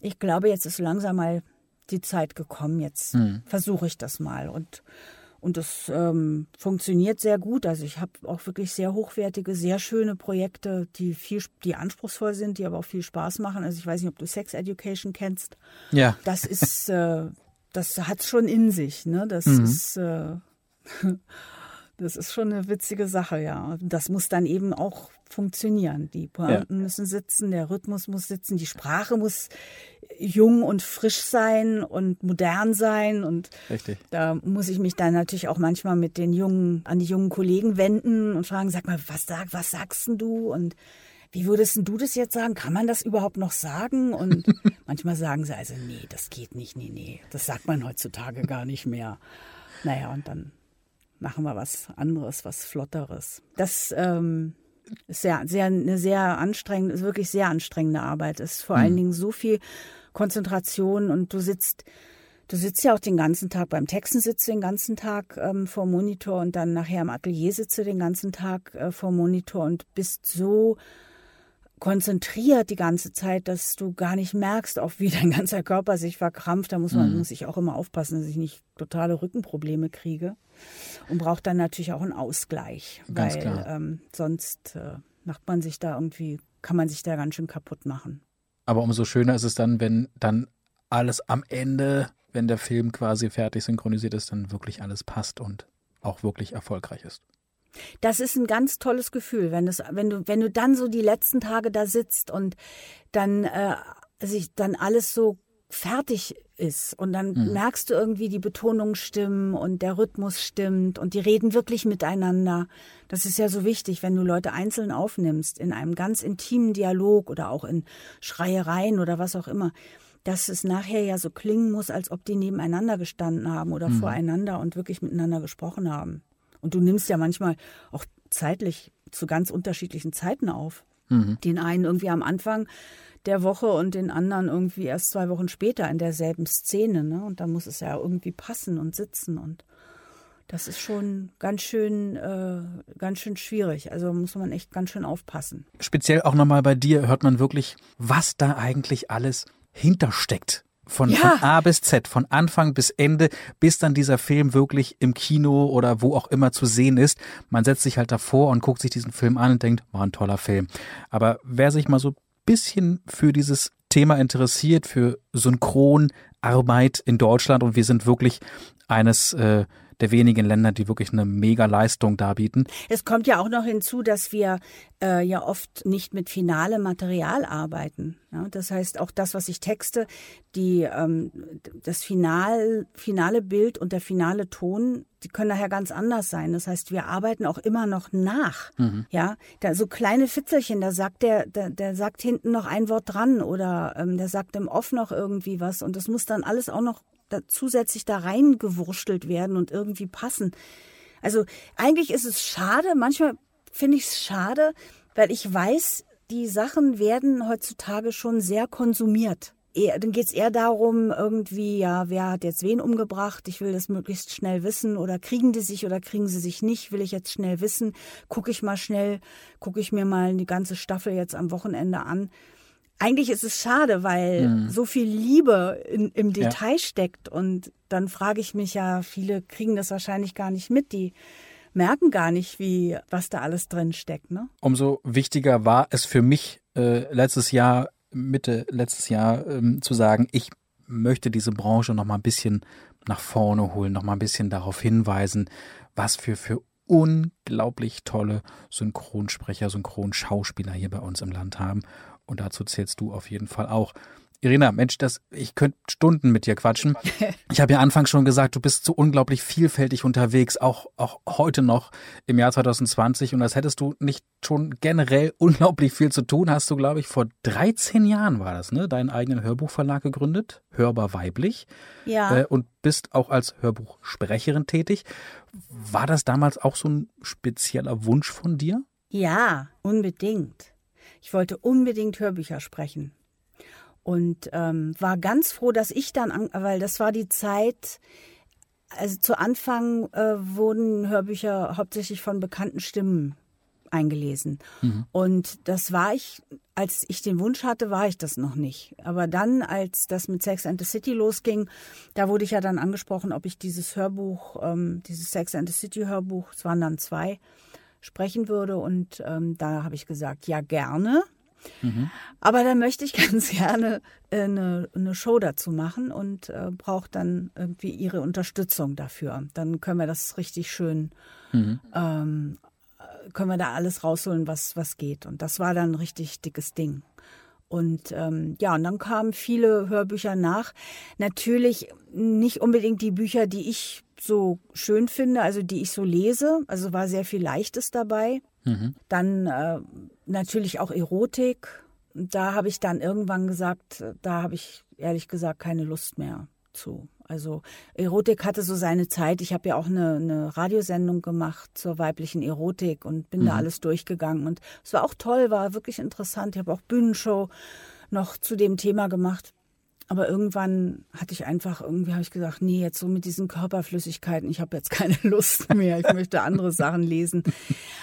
ich glaube, jetzt ist langsam mal die Zeit gekommen. Jetzt hm. versuche ich das mal. Und, und das ähm, funktioniert sehr gut. Also ich habe auch wirklich sehr hochwertige, sehr schöne Projekte, die viel, die anspruchsvoll sind, die aber auch viel Spaß machen. Also ich weiß nicht, ob du Sex Education kennst. Ja. Das ist, äh, das hat schon in sich. Ne? Das mhm. ist äh, Das ist schon eine witzige Sache, ja. Das muss dann eben auch funktionieren. Die Pointen ja. müssen sitzen, der Rhythmus muss sitzen, die Sprache muss jung und frisch sein und modern sein. Und Richtig. da muss ich mich dann natürlich auch manchmal mit den jungen, an die jungen Kollegen wenden und fragen, sag mal, was sag, was sagst denn du? Und wie würdest du das jetzt sagen? Kann man das überhaupt noch sagen? Und manchmal sagen sie also, nee, das geht nicht, nee, nee, das sagt man heutzutage gar nicht mehr. Naja, und dann machen wir was anderes, was Flotteres. Das ähm, ist sehr, sehr, eine sehr anstrengende, ist wirklich sehr anstrengende Arbeit. Es ist vor mhm. allen Dingen so viel Konzentration und du sitzt, du sitzt ja auch den ganzen Tag beim Texten, sitzt den ganzen Tag ähm, vor Monitor und dann nachher im Atelier sitzt du den ganzen Tag äh, vor Monitor und bist so konzentriert die ganze Zeit, dass du gar nicht merkst, auch wie dein ganzer Körper sich verkrampft. Da muss man, mhm. muss ich auch immer aufpassen, dass ich nicht totale Rückenprobleme kriege. Und braucht dann natürlich auch einen Ausgleich. Ganz weil klar. Ähm, sonst äh, macht man sich da irgendwie, kann man sich da ganz schön kaputt machen. Aber umso schöner ist es dann, wenn dann alles am Ende wenn der Film quasi fertig synchronisiert ist, dann wirklich alles passt und auch wirklich erfolgreich ist. Das ist ein ganz tolles Gefühl, wenn, es, wenn, du, wenn du dann so die letzten Tage da sitzt und dann äh, sich dann alles so fertig ist und dann mhm. merkst du irgendwie die Betonung stimmen und der Rhythmus stimmt und die reden wirklich miteinander. Das ist ja so wichtig, wenn du Leute einzeln aufnimmst in einem ganz intimen Dialog oder auch in Schreiereien oder was auch immer, dass es nachher ja so klingen muss, als ob die nebeneinander gestanden haben oder mhm. voreinander und wirklich miteinander gesprochen haben. Und du nimmst ja manchmal auch zeitlich zu ganz unterschiedlichen Zeiten auf. Mhm. Den einen irgendwie am Anfang der Woche und den anderen irgendwie erst zwei Wochen später in derselben Szene. Ne? Und da muss es ja irgendwie passen und sitzen und das ist schon ganz schön, äh, ganz schön schwierig. Also muss man echt ganz schön aufpassen. Speziell auch nochmal bei dir hört man wirklich, was da eigentlich alles hintersteckt. Von, ja. von A bis Z, von Anfang bis Ende, bis dann dieser Film wirklich im Kino oder wo auch immer zu sehen ist. Man setzt sich halt davor und guckt sich diesen Film an und denkt, war ein toller Film. Aber wer sich mal so bisschen für dieses Thema interessiert, für Synchronarbeit in Deutschland und wir sind wirklich eines äh, der wenigen Länder, die wirklich eine Mega-Leistung darbieten. Es kommt ja auch noch hinzu, dass wir äh, ja oft nicht mit finalem Material arbeiten. Ja, das heißt, auch das, was ich texte, die, ähm, das Final, finale Bild und der finale Ton, die können nachher ganz anders sein. Das heißt, wir arbeiten auch immer noch nach. Mhm. Ja, da so kleine Fitzelchen, da sagt der, der, der sagt hinten noch ein Wort dran oder ähm, der sagt im Off noch irgendwie was und das muss dann alles auch noch da zusätzlich da reingewurschtelt werden und irgendwie passen. Also eigentlich ist es schade, manchmal finde ich es schade, weil ich weiß, die Sachen werden heutzutage schon sehr konsumiert. Eher, dann geht es eher darum, irgendwie, ja, wer hat jetzt wen umgebracht? Ich will das möglichst schnell wissen. Oder kriegen die sich oder kriegen sie sich nicht? Will ich jetzt schnell wissen? Gucke ich mal schnell, gucke ich mir mal die ganze Staffel jetzt am Wochenende an eigentlich ist es schade, weil mhm. so viel Liebe in, im Detail ja. steckt. Und dann frage ich mich ja, viele kriegen das wahrscheinlich gar nicht mit. Die merken gar nicht, wie was da alles drin steckt. Ne? Umso wichtiger war es für mich äh, letztes Jahr, Mitte letztes Jahr, ähm, zu sagen, ich möchte diese Branche noch mal ein bisschen nach vorne holen, noch mal ein bisschen darauf hinweisen, was für für unglaublich tolle Synchronsprecher, Synchronschauspieler hier bei uns im Land haben. Und dazu zählst du auf jeden Fall auch. Irina, Mensch, das, ich könnte Stunden mit dir quatschen. Ich habe ja anfangs schon gesagt, du bist so unglaublich vielfältig unterwegs, auch, auch heute noch im Jahr 2020. Und als hättest du nicht schon generell unglaublich viel zu tun, hast du, glaube ich, vor 13 Jahren war das, ne, deinen eigenen Hörbuchverlag gegründet, Hörbar Weiblich. Ja. Äh, und bist auch als Hörbuchsprecherin tätig. War das damals auch so ein spezieller Wunsch von dir? Ja, unbedingt. Ich wollte unbedingt Hörbücher sprechen. Und ähm, war ganz froh, dass ich dann, an, weil das war die Zeit, also zu Anfang äh, wurden Hörbücher hauptsächlich von bekannten Stimmen eingelesen. Mhm. Und das war ich, als ich den Wunsch hatte, war ich das noch nicht. Aber dann, als das mit Sex and the City losging, da wurde ich ja dann angesprochen, ob ich dieses Hörbuch, ähm, dieses Sex and the City Hörbuch, es waren dann zwei, sprechen würde. Und ähm, da habe ich gesagt, ja gerne. Mhm. Aber dann möchte ich ganz gerne äh, eine, eine Show dazu machen und äh, brauche dann irgendwie Ihre Unterstützung dafür. Dann können wir das richtig schön, mhm. ähm, können wir da alles rausholen, was, was geht. Und das war dann ein richtig dickes Ding. Und ähm, ja, und dann kamen viele Hörbücher nach. Natürlich nicht unbedingt die Bücher, die ich so schön finde, also die ich so lese. Also war sehr viel Leichtes dabei. Mhm. Dann äh, natürlich auch Erotik. Da habe ich dann irgendwann gesagt, da habe ich ehrlich gesagt keine Lust mehr zu. Also Erotik hatte so seine Zeit. Ich habe ja auch eine, eine, Radiosendung gemacht zur weiblichen Erotik und bin mhm. da alles durchgegangen. Und es war auch toll, war wirklich interessant. Ich habe auch Bühnenshow noch zu dem Thema gemacht. Aber irgendwann hatte ich einfach, irgendwie habe ich gesagt, nee, jetzt so mit diesen Körperflüssigkeiten, ich habe jetzt keine Lust mehr, ich möchte andere Sachen lesen.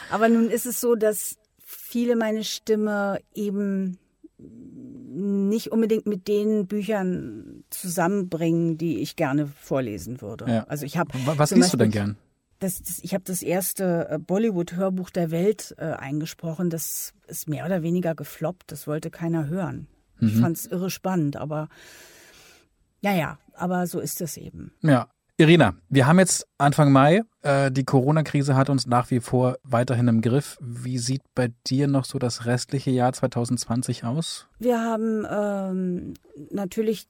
Aber nun ist es so, dass viele meine Stimme eben nicht unbedingt mit den Büchern zusammenbringen, die ich gerne vorlesen würde. Ja. Also ich habe was liest du denn gern? Das, das, ich habe das erste äh, Bollywood-Hörbuch der Welt äh, eingesprochen. Das ist mehr oder weniger gefloppt. Das wollte keiner hören. Mhm. Ich fand es irre spannend, aber Ja, ja, aber so ist es eben. Ja. Irina, wir haben jetzt Anfang Mai. Äh, die Corona-Krise hat uns nach wie vor weiterhin im Griff. Wie sieht bei dir noch so das restliche Jahr 2020 aus? Wir haben ähm, natürlich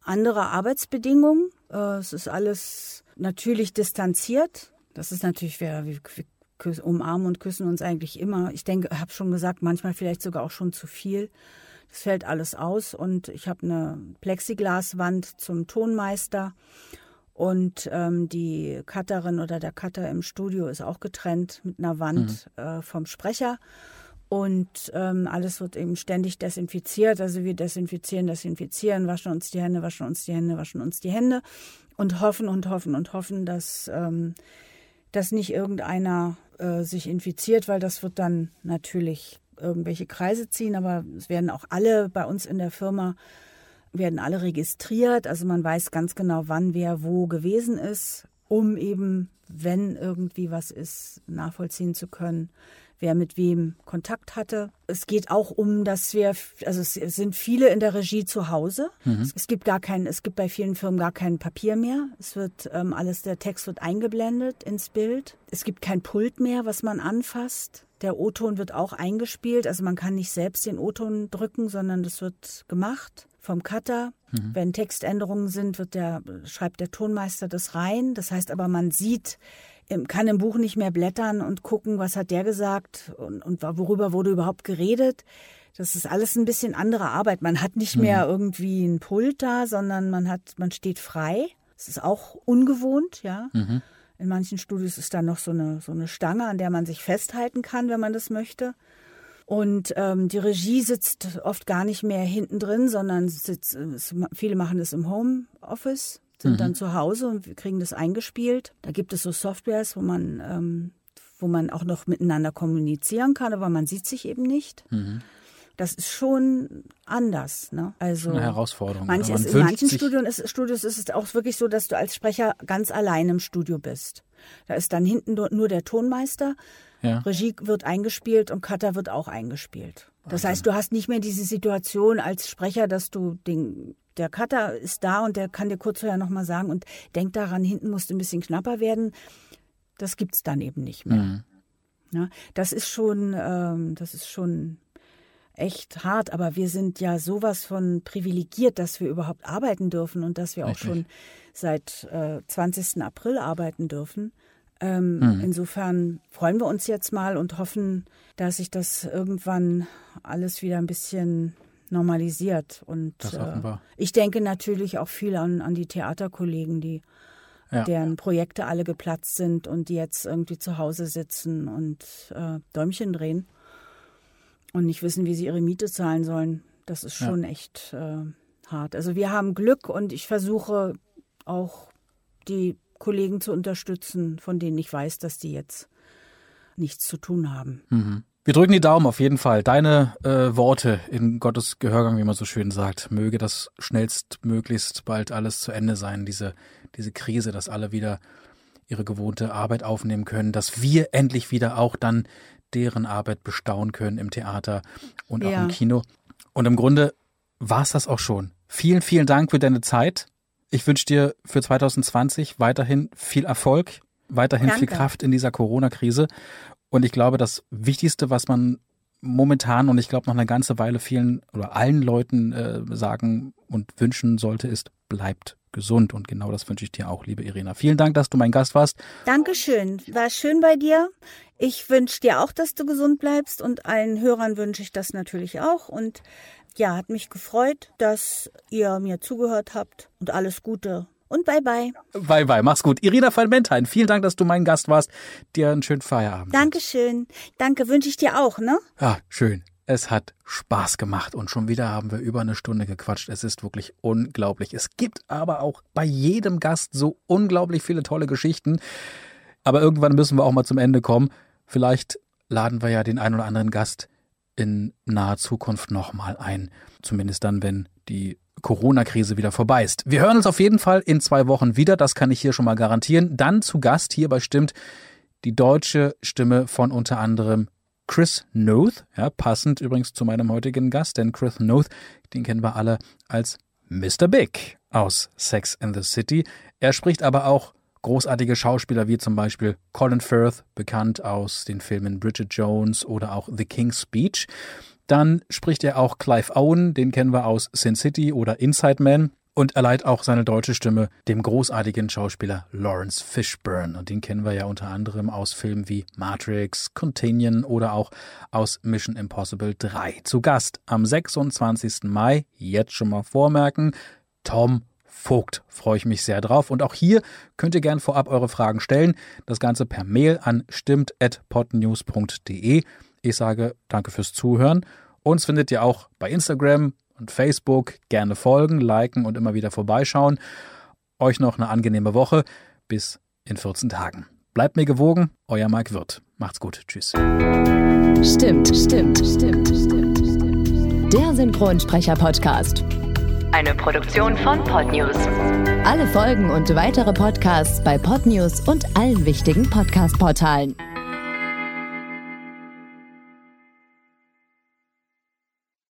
andere Arbeitsbedingungen. Äh, es ist alles natürlich distanziert. Das ist natürlich, wir, wir umarmen und küssen uns eigentlich immer. Ich denke, ich habe schon gesagt, manchmal vielleicht sogar auch schon zu viel. Das fällt alles aus und ich habe eine Plexiglaswand zum Tonmeister und ähm, die Cutterin oder der Cutter im Studio ist auch getrennt mit einer Wand mhm. äh, vom Sprecher. Und ähm, alles wird eben ständig desinfiziert. Also wir desinfizieren, desinfizieren, waschen uns die Hände, waschen uns die Hände, waschen uns die Hände und hoffen und hoffen und hoffen, dass, ähm, dass nicht irgendeiner äh, sich infiziert, weil das wird dann natürlich irgendwelche Kreise ziehen. Aber es werden auch alle bei uns in der Firma werden alle registriert. Also man weiß ganz genau, wann wer wo gewesen ist, um eben, wenn irgendwie was ist, nachvollziehen zu können, wer mit wem Kontakt hatte. Es geht auch um, dass wir, also es sind viele in der Regie zu Hause. Mhm. Es gibt gar kein, es gibt bei vielen Firmen gar kein Papier mehr. Es wird ähm, alles, der Text wird eingeblendet ins Bild. Es gibt kein Pult mehr, was man anfasst. Der O-Ton wird auch eingespielt, also man kann nicht selbst den O-Ton drücken, sondern das wird gemacht vom Cutter. Mhm. Wenn Textänderungen sind, wird der, schreibt der Tonmeister das rein. Das heißt aber, man sieht, kann im Buch nicht mehr blättern und gucken, was hat der gesagt und, und worüber wurde überhaupt geredet. Das ist alles ein bisschen andere Arbeit. Man hat nicht mhm. mehr irgendwie ein Pult da, sondern man hat, man steht frei. Das ist auch ungewohnt, ja. Mhm. In manchen Studios ist da noch so eine, so eine Stange, an der man sich festhalten kann, wenn man das möchte. Und ähm, die Regie sitzt oft gar nicht mehr hinten drin, sondern sitzt, viele machen das im Homeoffice, sind mhm. dann zu Hause und kriegen das eingespielt. Da gibt es so Softwares, wo man, ähm, wo man auch noch miteinander kommunizieren kann, aber man sieht sich eben nicht. Mhm. Das ist schon anders. Ne? Also eine Herausforderung. Manch ist, in manchen Studios ist, Studios ist es auch wirklich so, dass du als Sprecher ganz allein im Studio bist. Da ist dann hinten nur der Tonmeister ja. Regie wird eingespielt und Cutter wird auch eingespielt. Das heißt, du hast nicht mehr diese Situation als Sprecher, dass du den, der Cutter ist da und der kann dir kurz vorher nochmal sagen und denk daran, hinten musst du ein bisschen knapper werden. Das gibt's dann eben nicht mehr. Mhm. Ja, das ist schon, ähm, das ist schon echt hart, aber wir sind ja sowas von privilegiert, dass wir überhaupt arbeiten dürfen und dass wir Richtig. auch schon seit äh, 20. April arbeiten dürfen. Ähm, mhm. Insofern freuen wir uns jetzt mal und hoffen, dass sich das irgendwann alles wieder ein bisschen normalisiert. Und äh, ich denke natürlich auch viel an, an die Theaterkollegen, die ja. deren Projekte alle geplatzt sind und die jetzt irgendwie zu Hause sitzen und äh, Däumchen drehen und nicht wissen, wie sie ihre Miete zahlen sollen. Das ist schon ja. echt äh, hart. Also wir haben Glück und ich versuche auch die Kollegen zu unterstützen, von denen ich weiß, dass die jetzt nichts zu tun haben. Mhm. Wir drücken die Daumen auf jeden Fall. Deine äh, Worte in Gottes Gehörgang, wie man so schön sagt. Möge das schnellstmöglichst bald alles zu Ende sein, diese, diese Krise, dass alle wieder ihre gewohnte Arbeit aufnehmen können, dass wir endlich wieder auch dann deren Arbeit bestaunen können im Theater und auch ja. im Kino. Und im Grunde war es das auch schon. Vielen, vielen Dank für deine Zeit. Ich wünsche dir für 2020 weiterhin viel Erfolg, weiterhin Danke. viel Kraft in dieser Corona-Krise. Und ich glaube, das Wichtigste, was man momentan und ich glaube noch eine ganze Weile vielen oder allen Leuten äh, sagen und wünschen sollte, ist, bleibt gesund. Und genau das wünsche ich dir auch, liebe Irina. Vielen Dank, dass du mein Gast warst. Dankeschön. War schön bei dir. Ich wünsche dir auch, dass du gesund bleibst und allen Hörern wünsche ich das natürlich auch. Und ja, hat mich gefreut, dass ihr mir zugehört habt und alles Gute und bye bye. Bye bye, mach's gut. Irina van Bentheim, vielen Dank, dass du mein Gast warst. Dir einen schönen Feierabend. Dankeschön. Danke, wünsche ich dir auch, ne? Ja, schön. Es hat Spaß gemacht und schon wieder haben wir über eine Stunde gequatscht. Es ist wirklich unglaublich. Es gibt aber auch bei jedem Gast so unglaublich viele tolle Geschichten. Aber irgendwann müssen wir auch mal zum Ende kommen. Vielleicht laden wir ja den einen oder anderen Gast in naher Zukunft nochmal ein. Zumindest dann, wenn die Corona-Krise wieder vorbei ist. Wir hören uns auf jeden Fall in zwei Wochen wieder, das kann ich hier schon mal garantieren. Dann zu Gast hier bei Stimmt die deutsche Stimme von unter anderem Chris Noth, ja, passend übrigens zu meinem heutigen Gast, denn Chris Noth, den kennen wir alle als Mr. Big. aus Sex in the City. Er spricht aber auch großartige Schauspieler wie zum Beispiel Colin Firth, bekannt aus den Filmen Bridget Jones oder auch The King's Speech. Dann spricht er auch Clive Owen, den kennen wir aus Sin City oder Inside Man. Und er leiht auch seine deutsche Stimme dem großartigen Schauspieler Lawrence Fishburne. Und den kennen wir ja unter anderem aus Filmen wie Matrix, Contagion oder auch aus Mission Impossible 3. Zu Gast am 26. Mai, jetzt schon mal vormerken, Tom Vogt. Freue ich mich sehr drauf. Und auch hier könnt ihr gern vorab eure Fragen stellen. Das Ganze per Mail an stimmt.podnews.de. Ich sage danke fürs Zuhören. Uns findet ihr auch bei Instagram und Facebook. Gerne folgen, liken und immer wieder vorbeischauen. Euch noch eine angenehme Woche. Bis in 14 Tagen. Bleibt mir gewogen, euer Mike Wirth. Macht's gut. Tschüss. Stimmt, stimmt, stimmt, stimmt, stimmt. Der Synchronsprecher-Podcast. Eine Produktion von Podnews. Alle Folgen und weitere Podcasts bei Podnews und allen wichtigen Podcast-Portalen.